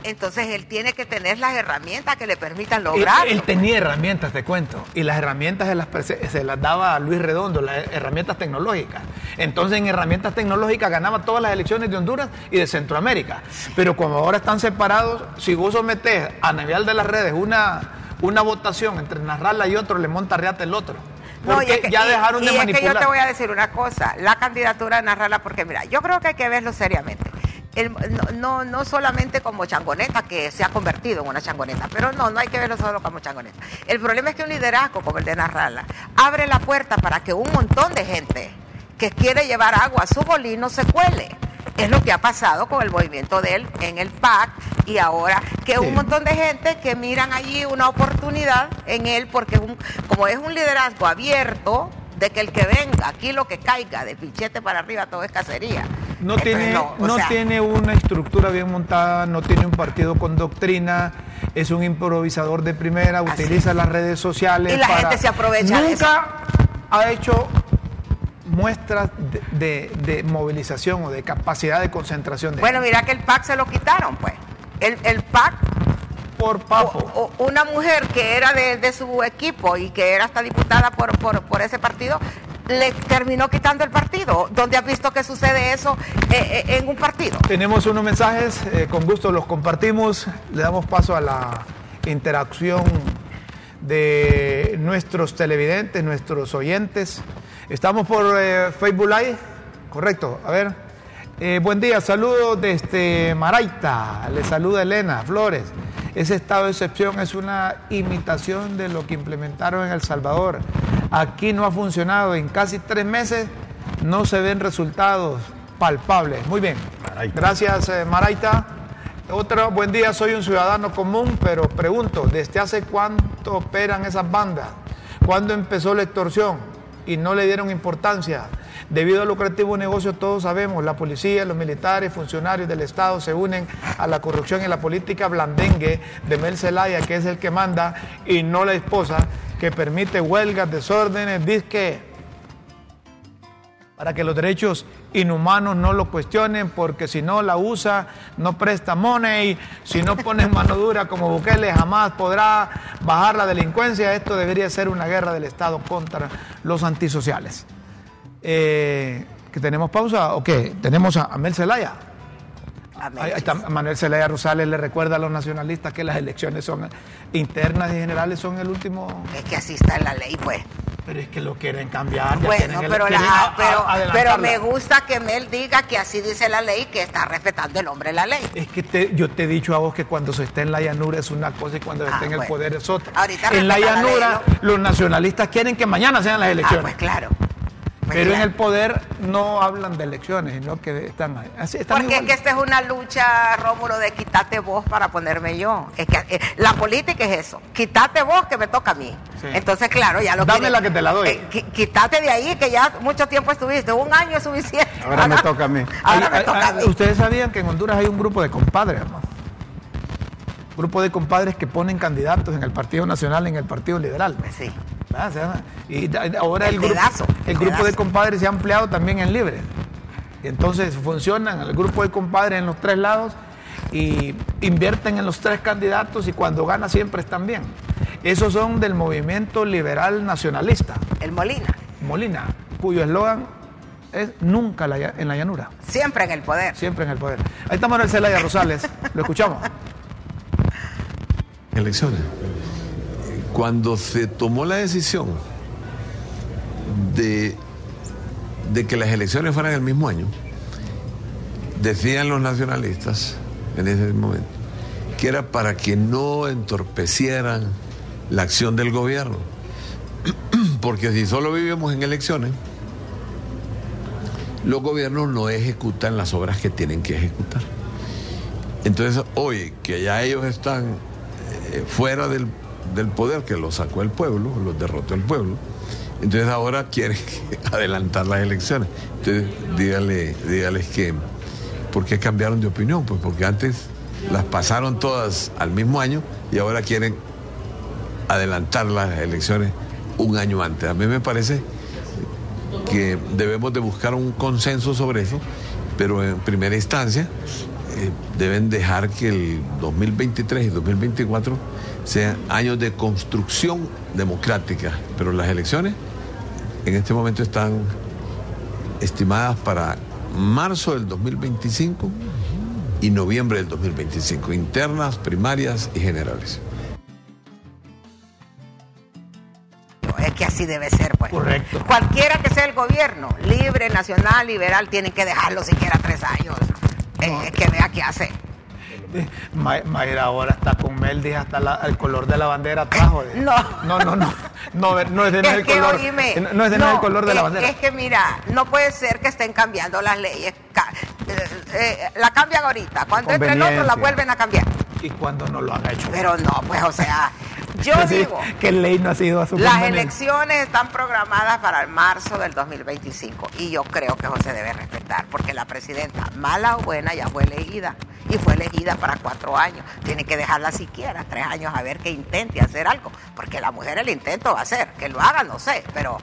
[SPEAKER 2] entonces él tiene que tener las herramientas que le permitan lograrlo.
[SPEAKER 1] Él, él tenía herramientas, te cuento, y las herramientas se las, prese- se las daba a Luis Redondo, las herramientas tecnológicas. Entonces en herramientas tecnológicas ganaba todas las elecciones de Honduras y de Centroamérica. Pero como ahora están separados, si vos sometés a nivel de las redes una, una votación entre Narrala y otro, le monta reata el otro.
[SPEAKER 2] No,
[SPEAKER 1] Porque
[SPEAKER 2] y es que-
[SPEAKER 1] ya
[SPEAKER 2] y-
[SPEAKER 1] dejaron
[SPEAKER 2] y
[SPEAKER 1] de
[SPEAKER 2] es que
[SPEAKER 1] manipular.
[SPEAKER 2] yo te voy a decir una cosa, la candidatura de Narrala, porque mira, yo creo que hay que verlo seriamente. El- no, no, no solamente como changoneta, que se ha convertido en una changoneta, pero no, no hay que verlo solo como changoneta. El problema es que un liderazgo como el de Narrala abre la puerta para que un montón de gente que quiere llevar agua a su molino se cuele. Es lo que ha pasado con el movimiento de él en el PAC y ahora que
[SPEAKER 1] Sí.
[SPEAKER 2] un montón de gente que miran allí una oportunidad en él porque es un, como es un liderazgo abierto de que el que venga aquí lo que caiga de pichete para arriba todo es cacería.
[SPEAKER 1] No
[SPEAKER 2] Entonces,
[SPEAKER 1] tiene, no
[SPEAKER 2] sea,
[SPEAKER 1] tiene una estructura bien montada, no tiene un partido con doctrina, es un improvisador de primera, utiliza
[SPEAKER 2] es.
[SPEAKER 1] las redes sociales.
[SPEAKER 2] Y la gente se aprovecha de
[SPEAKER 1] Nunca ha hecho muestras de, de- de movilización o de capacidad de concentración. De
[SPEAKER 2] Bueno, mira que el PAC se lo quitaron, pues. El, el PAC
[SPEAKER 1] por papo.
[SPEAKER 2] o- o- una mujer que era de, de su equipo y que era hasta diputada por, por, por ese partido, le terminó quitando el partido. ¿Dónde has visto que sucede eso eh, eh, en un partido?
[SPEAKER 1] Tenemos unos mensajes, eh, con gusto los compartimos. Le damos paso a la interacción de nuestros televidentes, nuestros oyentes. Estamos por eh, Facebook Live, correcto. A ver. Eh, buen día, saludos desde Maraita. Le saluda Elena Flores. Ese estado de excepción es una imitación de lo que implementaron en El Salvador. Aquí no ha funcionado. En casi tres meses no se ven resultados palpables. Muy bien.
[SPEAKER 3] Maraita.
[SPEAKER 1] Gracias, eh, Maraita. Otro buen día, soy un ciudadano común, pero pregunto, ¿desde hace cuánto operan esas bandas? ¿Cuándo empezó la extorsión? Y no le dieron importancia. Debido al lucrativo negocio, todos sabemos, la policía, los militares, funcionarios del Estado se unen a la corrupción y la política blandengue de Mel Zelaya, que es el que manda, y no la esposa, que permite huelgas, desórdenes, disque para que los derechos inhumanos no lo cuestionen, porque si no la usa, no presta money, si no pones mano dura como Bukele, jamás podrá bajar la delincuencia. Esto debería ser una guerra del Estado contra los antisociales. Eh, ¿Que tenemos pausa o qué? Tenemos a Amel Zelaya. Ahí está Manuel Zelaya Rosales le recuerda a los nacionalistas que las elecciones son internas y generales son el último.
[SPEAKER 2] Es que así está en la ley, pues.
[SPEAKER 1] Pero es que lo quieren cambiar.
[SPEAKER 2] Bueno,
[SPEAKER 1] el-
[SPEAKER 2] pero, la-
[SPEAKER 1] a-
[SPEAKER 2] pero,
[SPEAKER 1] a-
[SPEAKER 2] pero me gusta que Mel diga que así dice la ley, que está respetando el hombre la ley.
[SPEAKER 1] Es que te- yo te he dicho a vos que cuando se está en la llanura es una cosa y cuando se
[SPEAKER 2] Ah,
[SPEAKER 1] está en el poder es otra.
[SPEAKER 2] Ahorita
[SPEAKER 1] en la
[SPEAKER 2] respeta la ley,
[SPEAKER 1] llanura los nacionalistas quieren que mañana sean las
[SPEAKER 2] Ah,
[SPEAKER 1] elecciones.
[SPEAKER 2] pues claro.
[SPEAKER 1] Pero en el poder no hablan de elecciones, sino que están ahí. Así están
[SPEAKER 2] Porque es que esta es una lucha, Rómulo, de quítate vos para ponerme yo. Es que eh, la política es eso. Quítate vos que me toca a mí.
[SPEAKER 1] Sí.
[SPEAKER 2] Entonces, claro, ya lo
[SPEAKER 1] Dame la que te la doy.
[SPEAKER 2] Eh, quítate de ahí que ya mucho tiempo estuviste. Un año es suficiente.
[SPEAKER 3] Ahora me toca a mí.
[SPEAKER 2] Ahora me toca a mí.
[SPEAKER 1] Ustedes sabían que en Honduras hay un grupo de compadres, hermano. Grupo de compadres que ponen candidatos en el Partido Nacional y en el Partido Liberal.
[SPEAKER 2] Sí.
[SPEAKER 1] Ah, Y ahora
[SPEAKER 2] El
[SPEAKER 1] el, grupo, el
[SPEAKER 2] el
[SPEAKER 1] grupo de compadres se ha ampliado también en libre. Entonces funcionan el grupo de compadres en los tres lados y invierten en los tres candidatos y cuando gana siempre están bien. Esos son del movimiento liberal nacionalista,
[SPEAKER 2] El Molina.
[SPEAKER 1] Molina, cuyo eslogan es nunca la en la llanura,
[SPEAKER 2] Siempre en el poder.
[SPEAKER 1] siempre en el poder. Ahí está Manuel Zelaya Rosales, lo escuchamos.
[SPEAKER 6] elecciones. Cuando se tomó la decisión de, que las elecciones fueran el mismo año, decían los nacionalistas en ese momento que era para que no entorpecieran la acción del gobierno. Porque si solo vivimos en elecciones, los gobiernos no ejecutan las obras que tienen que ejecutar. Entonces, hoy que ya ellos están eh, fuera del, del poder que los sacó el pueblo, los derrotó el pueblo, entonces ahora quieren adelantar las elecciones. Entonces, dígale, dígales que, ¿por qué cambiaron de opinión? Pues porque antes las pasaron todas al mismo año y ahora quieren adelantar las elecciones un año antes. A mí me parece que debemos de buscar un consenso sobre eso, pero en primera instancia eh, deben dejar que el 2023 y 2024 sean años de construcción democrática, pero las elecciones en este momento están estimadas para marzo del 2025 y noviembre del 2025, internas, primarias y generales.
[SPEAKER 2] Es que así debe ser, pues.
[SPEAKER 1] Correcto.
[SPEAKER 2] Cualquiera que sea el gobierno, libre, nacional, liberal, tienen que dejarlo siquiera tres años. Eh, que vea qué hace.
[SPEAKER 1] Ma- Mayra ahora está con Meldi hasta la- el color de la bandera trajo. de-
[SPEAKER 2] No.
[SPEAKER 1] no, no, no, no, no es de nada el color.
[SPEAKER 2] oíme,
[SPEAKER 1] no es de nada el color de la
[SPEAKER 2] es-
[SPEAKER 1] bandera.
[SPEAKER 2] Es que mira, no puede ser que estén cambiando las leyes. Eh, eh, la cambian ahorita. Cuando entre el otro, la vuelven a cambiar.
[SPEAKER 1] Y cuando no lo han hecho.
[SPEAKER 2] Pero no, pues, o sea, yo
[SPEAKER 1] Sí,
[SPEAKER 2] digo,
[SPEAKER 1] que ley no ha sido
[SPEAKER 2] las elecciones están programadas para el marzo del 2025 y yo creo que eso se debe respetar porque la presidenta, mala o buena, ya fue elegida y fue elegida para cuatro años. Tiene que dejarla siquiera tres años a ver que intente hacer algo, porque la mujer el intento va a hacer, que lo haga, no sé, pero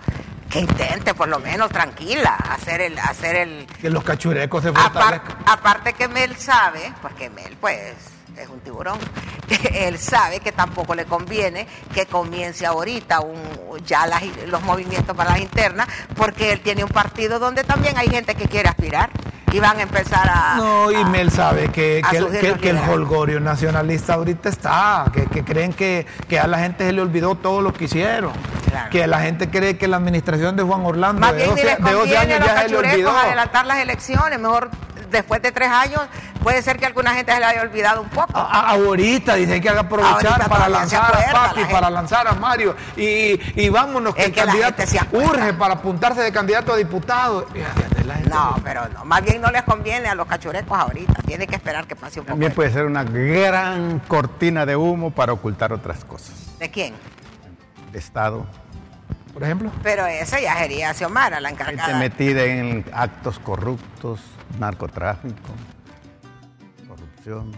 [SPEAKER 2] que intente por lo menos tranquila hacer el, hacer el,
[SPEAKER 1] Que los cachurecos se fortalezcan.
[SPEAKER 2] aparte que Mel sabe, porque Mel pues es un tiburón, él sabe que tampoco le conviene que comience ahorita un, ya las- los movimientos para las internas, porque él tiene un partido donde también hay gente que quiere aspirar y van a empezar a...
[SPEAKER 1] No, y Mel sabe que, que, el- que- el holgorio nacionalista ahorita está, que, que creen que, que a la gente se le olvidó todo lo que hicieron,
[SPEAKER 2] Claro.
[SPEAKER 1] que la gente cree que la administración de Juan Orlando
[SPEAKER 2] Más
[SPEAKER 1] de
[SPEAKER 2] bien
[SPEAKER 1] 12,
[SPEAKER 2] ni les
[SPEAKER 1] de 12
[SPEAKER 2] conviene a
[SPEAKER 1] años ya se le olvidó.
[SPEAKER 2] adelantar las elecciones, mejor después de tres años puede ser que a alguna gente se le haya olvidado un poco.
[SPEAKER 1] A- ahorita dicen que hay que aprovechar para lanzar a
[SPEAKER 2] acuerda
[SPEAKER 1] Papi, para lanzar a Mario y, y vámonos que
[SPEAKER 2] Es
[SPEAKER 1] el
[SPEAKER 2] que la
[SPEAKER 1] candidato
[SPEAKER 2] gente se acuerda.
[SPEAKER 1] urge para apuntarse de candidato a diputado.
[SPEAKER 2] No, pero no, más bien no les conviene a los cachurecos ahorita, tiene que esperar que pase un poco.
[SPEAKER 3] También
[SPEAKER 2] de-
[SPEAKER 3] puede ser una gran cortina de humo para ocultar otras cosas.
[SPEAKER 2] ¿De quién?
[SPEAKER 3] De Estado,
[SPEAKER 1] por ejemplo.
[SPEAKER 2] Pero esa ya sería Xiomara, la
[SPEAKER 3] gente
[SPEAKER 2] encargada.
[SPEAKER 3] metida en actos corruptos, narcotráfico, corrupción.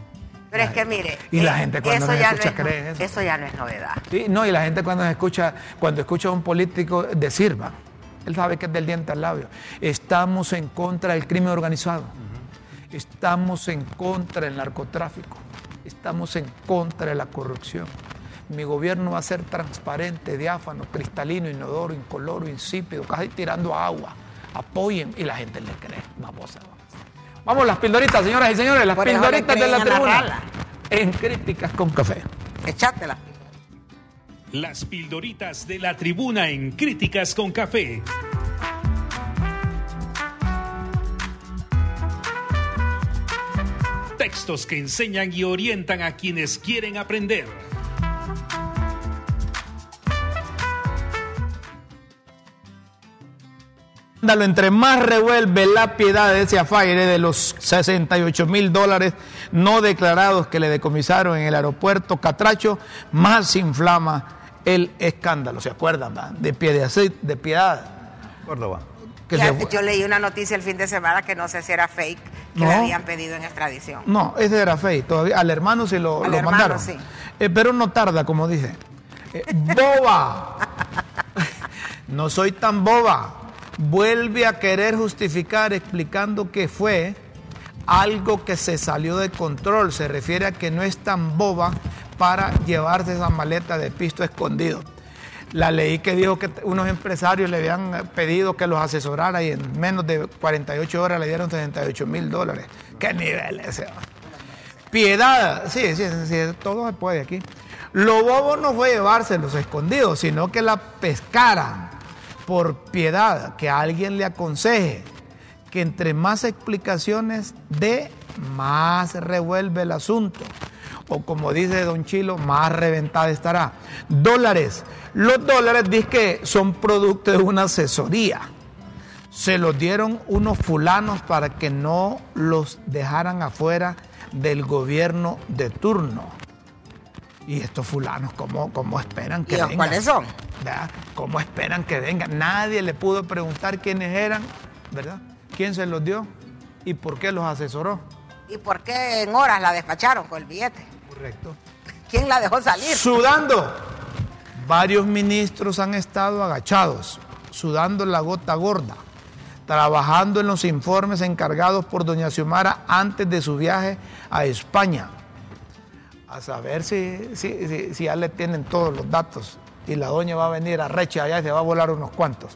[SPEAKER 2] Pero es que mire,
[SPEAKER 1] Y la
[SPEAKER 2] eh,
[SPEAKER 1] gente cuando nos
[SPEAKER 2] ya
[SPEAKER 1] escucha
[SPEAKER 2] no es,
[SPEAKER 1] cree eso.
[SPEAKER 2] ya no es novedad.
[SPEAKER 1] Sí, no, y la gente cuando escucha, cuando escucha a un político decir, va, él sabe que es del diente al labio. Estamos en contra del crimen organizado. Estamos en contra del narcotráfico. Estamos en contra de la corrupción. Mi gobierno va a ser transparente, diáfano, cristalino, inodoro, incoloro, insípido, casi tirando agua. Apoyen y la gente le cree. Vamos a Vamos, las pildoritas, señoras y señores, las
[SPEAKER 2] Por
[SPEAKER 1] pildoritas de la tribuna. En críticas con café.
[SPEAKER 2] Echátela.
[SPEAKER 7] Las pildoritas de la tribuna en Críticas con Café. Textos que enseñan y orientan a quienes quieren aprender.
[SPEAKER 1] Entre más revuelve la piedad de ese afaire de los 68 mil dólares no declarados que le decomisaron en el aeropuerto Catracho, más se inflama el escándalo. ¿Se acuerdan? va? De piedad, de piedad.
[SPEAKER 3] Córdoba.
[SPEAKER 1] que
[SPEAKER 2] Ya,
[SPEAKER 1] se fue.
[SPEAKER 2] yo leí una noticia el fin de semana que no sé si era fake, que
[SPEAKER 1] No.
[SPEAKER 2] le habían pedido en extradición.
[SPEAKER 1] No, ese era fake. Todavía al hermano se lo,
[SPEAKER 2] Al
[SPEAKER 1] lo
[SPEAKER 2] hermano,
[SPEAKER 1] mandaron.
[SPEAKER 2] sí.
[SPEAKER 1] Eh, pero no tarda, como dice. Eh, boba. no soy tan boba. Vuelve a querer justificar explicando que fue algo que se salió de control. Se refiere a que no es tan boba para llevarse esa maleta de pisto escondido. La leí que dijo que unos empresarios le habían pedido que los asesorara y en menos de 48 horas le dieron 68 mil dólares. ¿Qué nivel ese? Piedad, sí, sí, sí, todo se puede aquí. Lo bobo no fue llevárselos escondidos, sino que la pescaran por piedad, que alguien le aconseje que entre más explicaciones dé, más revuelve el asunto. O como dice Don Chilo, más reventada estará. Dólares. Los dólares dice que son producto de una asesoría. Se los dieron unos fulanos para que no los dejaran afuera del gobierno de turno. Y estos fulanos, ¿cómo, cómo esperan que
[SPEAKER 2] ¿Y
[SPEAKER 1] vengan?
[SPEAKER 2] cuáles son?
[SPEAKER 1] ¿Verdad? ¿Cómo esperan que vengan? Nadie le pudo preguntar quiénes eran, ¿verdad? ¿Quién se los dio? ¿Y por qué los asesoró?
[SPEAKER 2] ¿Y por qué en horas la despacharon con el billete?
[SPEAKER 1] Correcto.
[SPEAKER 2] ¿Quién la dejó salir?
[SPEAKER 1] Sudando. Varios ministros han estado agachados. sudando la gota gorda, trabajando en los informes encargados por doña Xiomara antes de su viaje a España. A saber si, si, si- si ya le tienen todos los datos y la doña va a venir a Recha allá y se va a volar unos cuantos.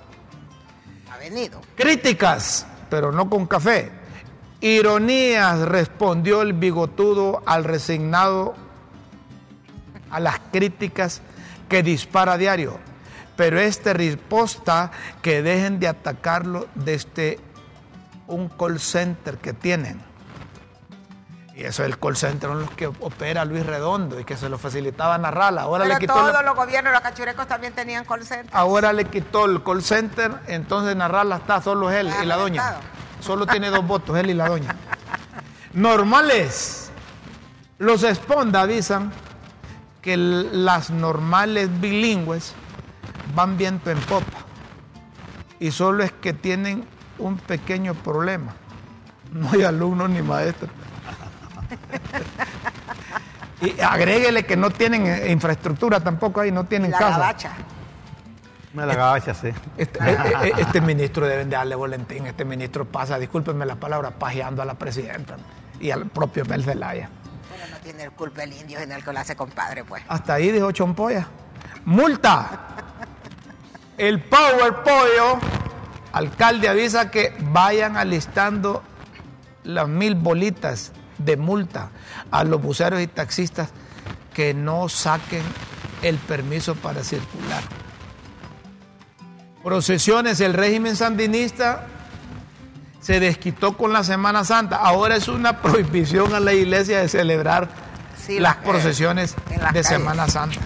[SPEAKER 2] Ha venido.
[SPEAKER 1] Críticas, pero no con café. Ironías, respondió el bigotudo al resignado a las críticas que dispara a diario. Pero este riposta que dejen de atacarlo desde un call center que tienen. Y eso es el call center son los que opera Luis Redondo y que se lo facilitaba a Narrala. Ahora
[SPEAKER 2] Pero
[SPEAKER 1] le quitó
[SPEAKER 2] todos
[SPEAKER 1] la-
[SPEAKER 2] los gobiernos, los cachurecos también tenían call center.
[SPEAKER 1] Ahora le quitó el call center, entonces Narrala está solo él
[SPEAKER 2] Ah,
[SPEAKER 1] y la doña. Solo tiene dos votos, él y la doña. Normales. Los Esponda avisan que las normales bilingües van viento en popa. Y solo es que tienen un pequeño problema. No hay alumnos ni maestros. Y agréguele que no tienen eh, infraestructura tampoco ahí, no tienen
[SPEAKER 2] la
[SPEAKER 1] casa.
[SPEAKER 2] gabacha.
[SPEAKER 3] Me la gabacha, sí.
[SPEAKER 1] Este, eh, eh, este ministro deben de darle volantín. Este ministro pasa, discúlpenme la palabra, pajeando a la presidenta y al propio Mel Zelaya.
[SPEAKER 2] Pero no tiene el culpa el indio en el que lo hace compadre, pues.
[SPEAKER 1] Hasta ahí dijo Chompoya. Multa. El Power Pollo, alcalde avisa que vayan alistando las mil bolitas de multa a los buceros y taxistas que no saquen el permiso para circular. Procesiones, el régimen sandinista se desquitó con la Semana Santa. Ahora es una prohibición a la iglesia de celebrar
[SPEAKER 2] Sí,
[SPEAKER 1] las
[SPEAKER 2] la-
[SPEAKER 1] procesiones
[SPEAKER 2] las
[SPEAKER 1] de
[SPEAKER 2] calles.
[SPEAKER 1] Semana Santa.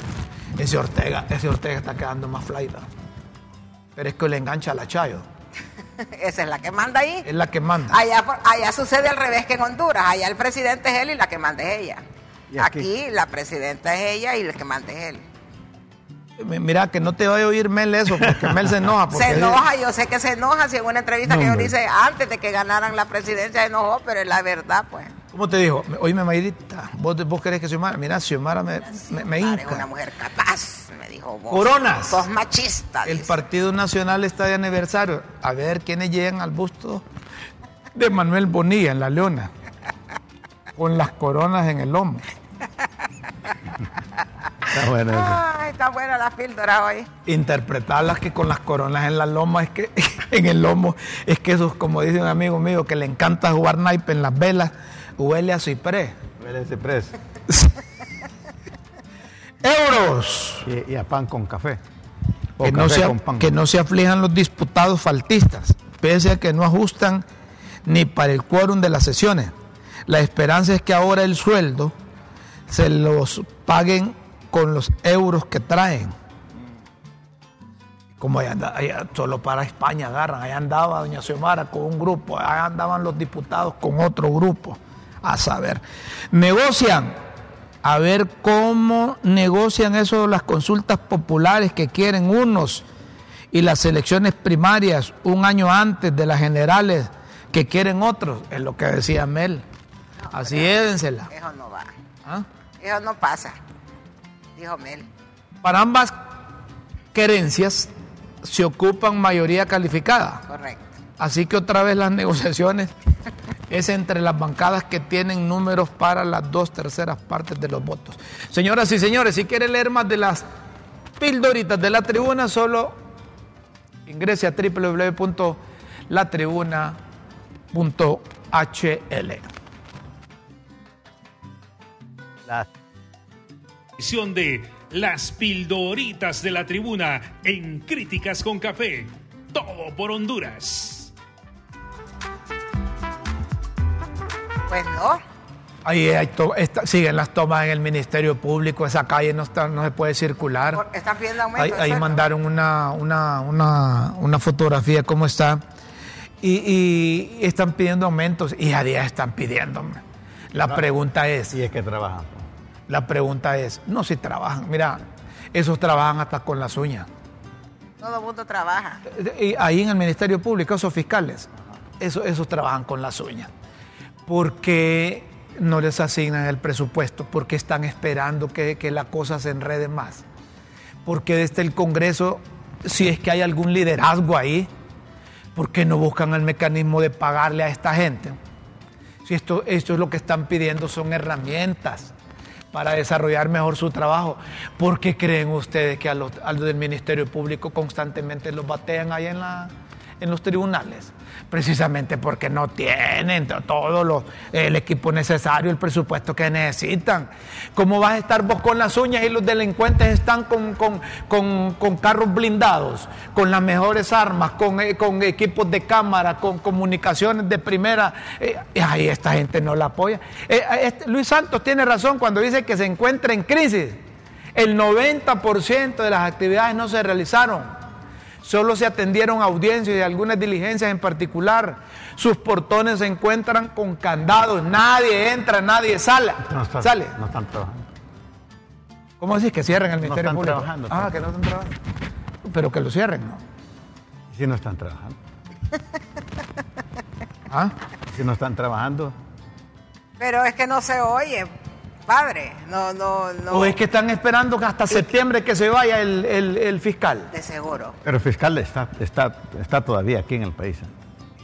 [SPEAKER 1] Ese Ortega, ese Ortega está quedando más flaita. Pero es que le engancha a la Chayo.
[SPEAKER 2] Esa es la que manda ahí.
[SPEAKER 1] Es la que manda.
[SPEAKER 2] Allá, allá sucede al revés que en Honduras. Allá el presidente es él y la que manda es ella.
[SPEAKER 3] ¿Y aquí?
[SPEAKER 2] Aquí? la presidenta es ella y el que manda es él.
[SPEAKER 1] Mi- Mira, que no te vaya a oír Mel eso, porque Mel se enoja. porque
[SPEAKER 2] Se enoja, yo sé que se enoja. Si en una entrevista
[SPEAKER 1] No,
[SPEAKER 2] que yo dice antes de que ganaran la presidencia se enojó, pero es la verdad, pues.
[SPEAKER 1] ¿Cómo te dijo? Oíme, Mayrita, ¿vos, vos querés que Xiomara? Mira, Xiomara me, me, me hinca.
[SPEAKER 2] una mujer capaz, me dijo vos.
[SPEAKER 1] Coronas.
[SPEAKER 2] Sos machista.
[SPEAKER 1] El
[SPEAKER 2] dice.
[SPEAKER 1] Partido Nacional está de aniversario. A ver quiénes llegan al busto de Manuel Bonilla en La Leona. Con las coronas en el lomo.
[SPEAKER 3] Está bueno.
[SPEAKER 2] Ay, está buena la píldora hoy.
[SPEAKER 1] interpretarlas que con las coronas en la loma es que en el lomo es que eso como dice un amigo mío que le encanta jugar naipe en las velas huele a ciprés.
[SPEAKER 3] Huele
[SPEAKER 1] euros.
[SPEAKER 3] Y, y a pan con café. O
[SPEAKER 1] que no, se,
[SPEAKER 3] con pan.
[SPEAKER 1] que no se aflijan los diputados faltistas pese a que no ajustan ni para el quórum de las sesiones. La esperanza es que ahora el sueldo se los paguen con los euros que traen. Como allá, allá solo para España agarran, allá andaba doña Xiomara con un grupo, allá andaban los diputados con otro grupo, a saber. Negocian, a ver cómo negocian eso las consultas populares que quieren unos y las elecciones primarias un año antes de las generales que quieren otros, es lo que decía Mel. Así édensela.
[SPEAKER 2] Eso no va.
[SPEAKER 1] ¿Ah?
[SPEAKER 2] Eso no pasa. Dijo Mel.
[SPEAKER 1] Para ambas querencias se ocupan mayoría calificada.
[SPEAKER 2] Correcto.
[SPEAKER 1] Así que otra vez las negociaciones es entre las bancadas que tienen números para las dos terceras partes de los votos. Señoras y señores, si quiere leer más de las pildoritas de la tribuna, solo ingrese a www.latribuna.hl.
[SPEAKER 3] La-
[SPEAKER 7] Edición de Las Pildoritas de la Tribuna en Críticas con Café. Todo por Honduras.
[SPEAKER 2] Pues no.
[SPEAKER 1] Ahí hay to- está- siguen las tomas en el Ministerio Público, esa calle no, está, no se puede circular.
[SPEAKER 2] Por- Están pidiendo aumento.
[SPEAKER 1] Ahí,
[SPEAKER 2] de
[SPEAKER 1] mandaron una, una, una, una fotografía, cómo está. Y, y están pidiendo aumentos y a día están pidiendo. La pregunta es,
[SPEAKER 3] Y es que trabajan.
[SPEAKER 1] la pregunta es, no si trabajan, mira, esos trabajan hasta con las uñas.
[SPEAKER 2] Todo el mundo trabaja.
[SPEAKER 1] Y ahí en el Ministerio Público, esos fiscales, esos, esos trabajan con las uñas. ¿Por qué no les asignan el presupuesto? ¿Por qué están esperando que, la cosa se enrede más? Porque desde el Congreso si es que hay algún liderazgo ahí, ¿por qué no buscan el mecanismo de pagarle a esta gente? Si esto, esto es lo que están pidiendo, son herramientas para desarrollar mejor su trabajo. ¿Por qué creen ustedes que a los, del Ministerio Público constantemente los batean ahí en los tribunales? Precisamente porque no tienen todo lo, el equipo necesario, el presupuesto que necesitan. ¿Cómo vas a estar vos con las uñas y los delincuentes están con, con, con, con carros blindados, con las mejores armas, con, eh, con equipos de cámara, con comunicaciones de primera? Eh, ahí esta gente no la apoya. Eh, este, Luis Santos tiene razón cuando dice que se encuentra en crisis. El 90% de las actividades no se realizaron. Solo se atendieron audiencias y algunas diligencias en particular. Sus portones se encuentran con candados. Nadie entra, nadie sale.
[SPEAKER 3] No están,
[SPEAKER 1] sale.
[SPEAKER 3] No están trabajando.
[SPEAKER 1] ¿Cómo decís que cierren el Ministerio
[SPEAKER 3] están
[SPEAKER 1] Público?
[SPEAKER 3] trabajando,
[SPEAKER 1] Ah, que no están trabajando. Pero que lo cierren, ¿no?
[SPEAKER 3] Si no están trabajando.
[SPEAKER 1] ¿Ah?
[SPEAKER 3] Si no están trabajando.
[SPEAKER 2] Pero es que no se oye, padre. No, no, no.
[SPEAKER 1] ¿O es que están esperando que hasta septiembre que se vaya el, el- el fiscal?
[SPEAKER 2] De seguro.
[SPEAKER 3] Pero el fiscal está, está, está todavía aquí en el país.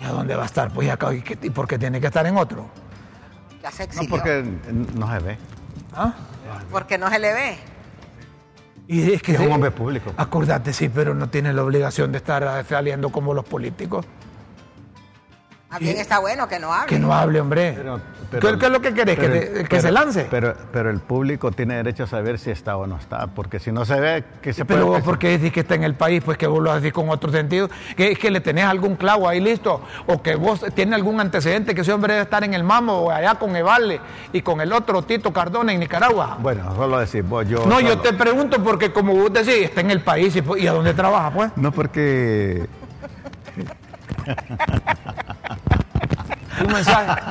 [SPEAKER 1] ¿Y a dónde va a estar? Pues acá, ¿y qué- ¿y por qué tiene que estar en otro?
[SPEAKER 2] Ya se
[SPEAKER 3] No, porque no se ve.
[SPEAKER 1] ¿Ah?
[SPEAKER 2] Porque no se le ve.
[SPEAKER 1] Y es que
[SPEAKER 3] Es un hombre público.
[SPEAKER 1] Acordate, sí, pero no tiene la obligación de estar saliendo como los políticos.
[SPEAKER 2] Bien está bueno que no hable.
[SPEAKER 1] Que no hable, hombre.
[SPEAKER 3] Pero-
[SPEAKER 1] ¿Qué,
[SPEAKER 3] pero-
[SPEAKER 1] qué es lo que querés? ¿Que,
[SPEAKER 3] pero-
[SPEAKER 1] te- que
[SPEAKER 3] pero-
[SPEAKER 1] se lance?
[SPEAKER 3] Pero, pero el público tiene derecho a saber si está o no está, porque si no se ve, que se
[SPEAKER 1] pero
[SPEAKER 3] puede...
[SPEAKER 1] vos, ¿por qué decís que está en el país? Pues que vos lo decís con otro sentido. Que es que le tenés algún clavo ahí listo. O que vos tiene algún antecedente que ese hombre debe estar en el Mamo o allá con Evale y con el otro Tito Cardona en Nicaragua.
[SPEAKER 3] Bueno, solo decir vos, yo...
[SPEAKER 1] No, yo te pregunto porque como vos decís, está en el país y, y a dónde trabaja, pues.
[SPEAKER 3] No porque...
[SPEAKER 1] Un mensaje.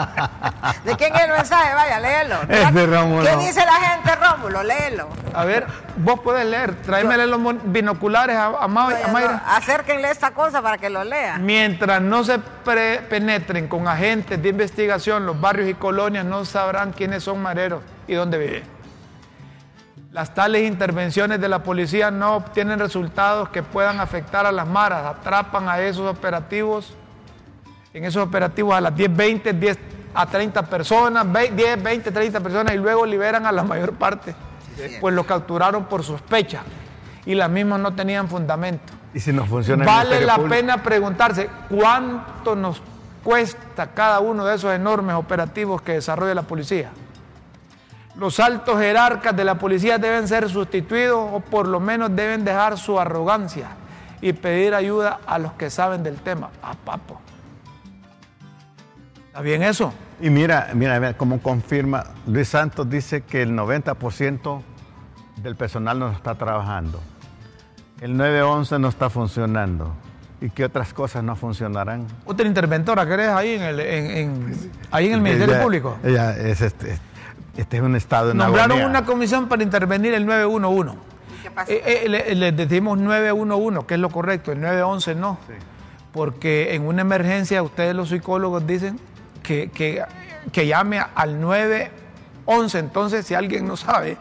[SPEAKER 2] ¿De quién es el mensaje? Vaya, léelo.
[SPEAKER 3] Es de Rómulo.
[SPEAKER 2] ¿Qué dice la gente, Rómulo? Léelo.
[SPEAKER 1] A ver, vos podés leer. Tráemele los binoculares a, a Ma- a Mayra.
[SPEAKER 2] Acérquenle esta cosa para que lo lea.
[SPEAKER 1] Mientras no se pre- penetren con agentes de investigación, los barrios y colonias no sabrán quiénes son mareros y dónde viven. Las tales intervenciones de la policía no obtienen resultados que puedan afectar a las maras, atrapan a esos operativos, en esos operativos a las 10, 20, 10 a 30 personas, ve- 10, 20, 30 personas y luego liberan a la mayor parte, pues los capturaron por sospecha y las mismas no tenían fundamento.
[SPEAKER 3] Y si no funciona
[SPEAKER 1] Vale la
[SPEAKER 3] Público?
[SPEAKER 1] pena preguntarse cuánto nos cuesta cada uno de esos enormes operativos que desarrolla la policía. Los altos jerarcas de la policía deben ser sustituidos o por lo menos deben dejar su arrogancia y pedir ayuda a los que saben del tema. Ah, papo. ¿Está bien eso?
[SPEAKER 3] Y mira, mira, mira cómo confirma, Luis Santos dice que el 90% del personal no está trabajando. El 911 no está funcionando. ¿Y qué otras cosas no funcionarán?
[SPEAKER 1] Otra interventora, ¿querés? Ahí en el, en, en- ahí en el Ministerio
[SPEAKER 3] Ella-
[SPEAKER 1] Público.
[SPEAKER 3] ella es este, este es un estado en
[SPEAKER 1] Nombraron
[SPEAKER 3] agonía.
[SPEAKER 1] una comisión para intervenir el 911.
[SPEAKER 2] ¿Qué pasa?
[SPEAKER 1] Eh, eh, le, le decimos 911, que es lo correcto, el 911 no. Porque en una emergencia ustedes los psicólogos dicen que, que, que llame al 911. Entonces, si alguien no sabe,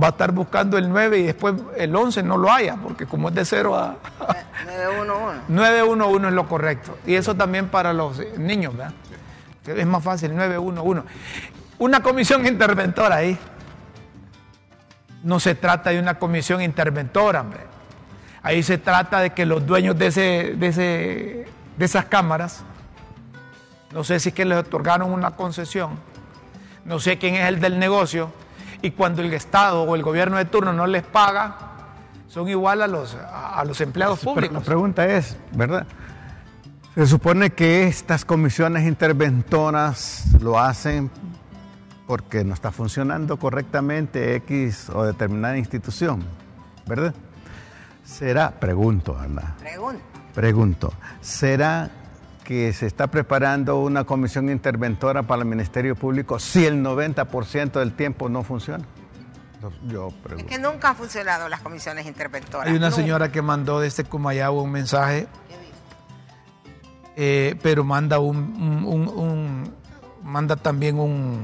[SPEAKER 1] va a estar buscando el 9 y después el 11 no lo haya, porque como es de 0 a...
[SPEAKER 2] 911.
[SPEAKER 1] 911 es lo correcto. Y eso también para los eh, niños, ¿verdad? Que Es más fácil, 911. Una comisión interventora ahí. No se trata de una comisión interventora, hombre. Ahí se trata de que los dueños de, ese, de, ese, de esas cámaras, no sé si es que les otorgaron una concesión, no sé quién es el del negocio, y cuando el Estado o el gobierno de turno no les paga, son igual a los, a los empleados
[SPEAKER 3] Pero
[SPEAKER 1] públicos.
[SPEAKER 3] La pregunta es, ¿verdad? Se supone que estas comisiones interventoras lo hacen porque no está funcionando correctamente X o determinada institución, ¿verdad? Será, pregunto, Ana,
[SPEAKER 2] Pregunta.
[SPEAKER 3] pregunto, ¿será que se está preparando una comisión interventora para el Ministerio Público si el 90% del tiempo no funciona? Yo
[SPEAKER 2] Es
[SPEAKER 3] pregunto.
[SPEAKER 2] que nunca han funcionado las comisiones interventoras.
[SPEAKER 1] Hay una
[SPEAKER 2] Nunca.
[SPEAKER 1] señora que mandó desde Cumayagua un mensaje, eh, pero manda un, un- un- un- manda también un,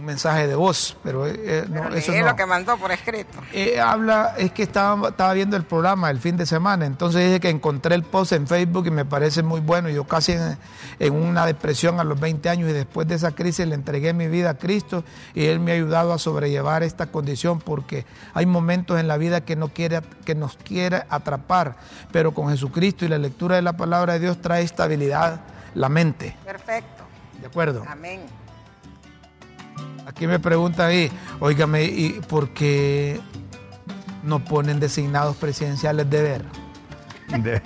[SPEAKER 1] un mensaje de voz, pero, eh, eh, no, eso no.
[SPEAKER 2] lo que mandó por escrito.
[SPEAKER 1] Eh, habla, es que estaba, estaba viendo el programa el fin de semana, entonces dije que encontré el post en Facebook y me parece muy bueno. Yo casi en, en una depresión a los 20 años y después de esa crisis le entregué mi vida a Cristo y Él me ha ayudado a sobrellevar esta condición porque hay momentos en la vida que, no quiere, que nos quiere atrapar, pero con Jesucristo y la lectura de la palabra de Dios trae estabilidad la mente.
[SPEAKER 2] Perfecto.
[SPEAKER 1] ¿De acuerdo?
[SPEAKER 2] Amén.
[SPEAKER 1] Aquí me pregunta ahí, óigame, ¿y por qué no ponen designados presidenciales de ver?
[SPEAKER 3] De-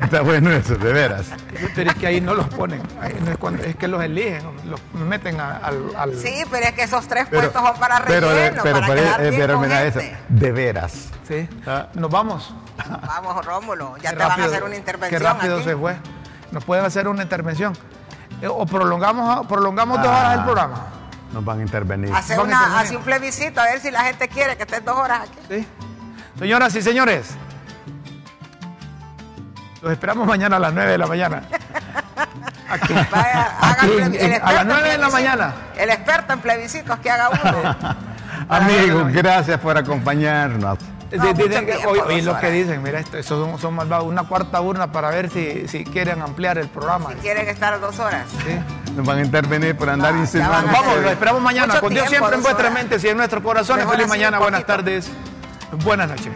[SPEAKER 3] Está bueno eso, de veras.
[SPEAKER 1] Pero es que ahí no los ponen, ahí no es, cuando- es que los eligen, los meten a- al... al-
[SPEAKER 2] Sí, pero es que esos tres
[SPEAKER 3] Pero,
[SPEAKER 2] puestos son para
[SPEAKER 3] pero,
[SPEAKER 2] relleno,
[SPEAKER 3] pero,
[SPEAKER 2] para
[SPEAKER 3] pero,
[SPEAKER 2] quedar
[SPEAKER 3] eh,
[SPEAKER 2] bien
[SPEAKER 3] pero
[SPEAKER 2] con
[SPEAKER 3] mira eso, de veras.
[SPEAKER 1] Sí.
[SPEAKER 3] Ah.
[SPEAKER 1] Nos vamos.
[SPEAKER 2] Vamos, Rómulo, ya
[SPEAKER 1] Qué
[SPEAKER 2] te van a hacer una intervención
[SPEAKER 1] Qué rápido
[SPEAKER 2] aquí.
[SPEAKER 1] se fue. Nos pueden hacer una intervención. Eh, O prolongamos, prolongamos dos
[SPEAKER 3] Ah.
[SPEAKER 1] horas el programa.
[SPEAKER 3] Nos van a intervenir.
[SPEAKER 2] Hace, una,
[SPEAKER 1] intervenir.
[SPEAKER 2] hace un plebiscito a ver si la gente quiere que estés dos horas aquí.
[SPEAKER 1] ¿Sí? Señoras y señores, los esperamos mañana a las 9 de la mañana. Aquí,
[SPEAKER 2] Vaya,
[SPEAKER 1] aquí,
[SPEAKER 2] el el
[SPEAKER 1] a las
[SPEAKER 2] experto
[SPEAKER 1] 9 de la mañana.
[SPEAKER 2] El experto en plebiscitos que haga uno.
[SPEAKER 3] Amigos, gracias por acompañarnos.
[SPEAKER 2] No,
[SPEAKER 1] oye, lo que dicen, mira, esto, son, son malvados. Una cuarta urna para ver si, si quieren ampliar el programa.
[SPEAKER 2] Quieren estar dos horas.
[SPEAKER 1] ¿sí?
[SPEAKER 3] Nos van a intervenir por andar
[SPEAKER 2] ya
[SPEAKER 3] insinuando.
[SPEAKER 1] Vamos, lo esperamos mañana.
[SPEAKER 2] Mucho
[SPEAKER 1] Con Dios
[SPEAKER 2] tiempo,
[SPEAKER 1] siempre en vuestras
[SPEAKER 2] horas.
[SPEAKER 1] mentes y en nuestros corazones. Feliz mañana, buenas tardes, buenas noches.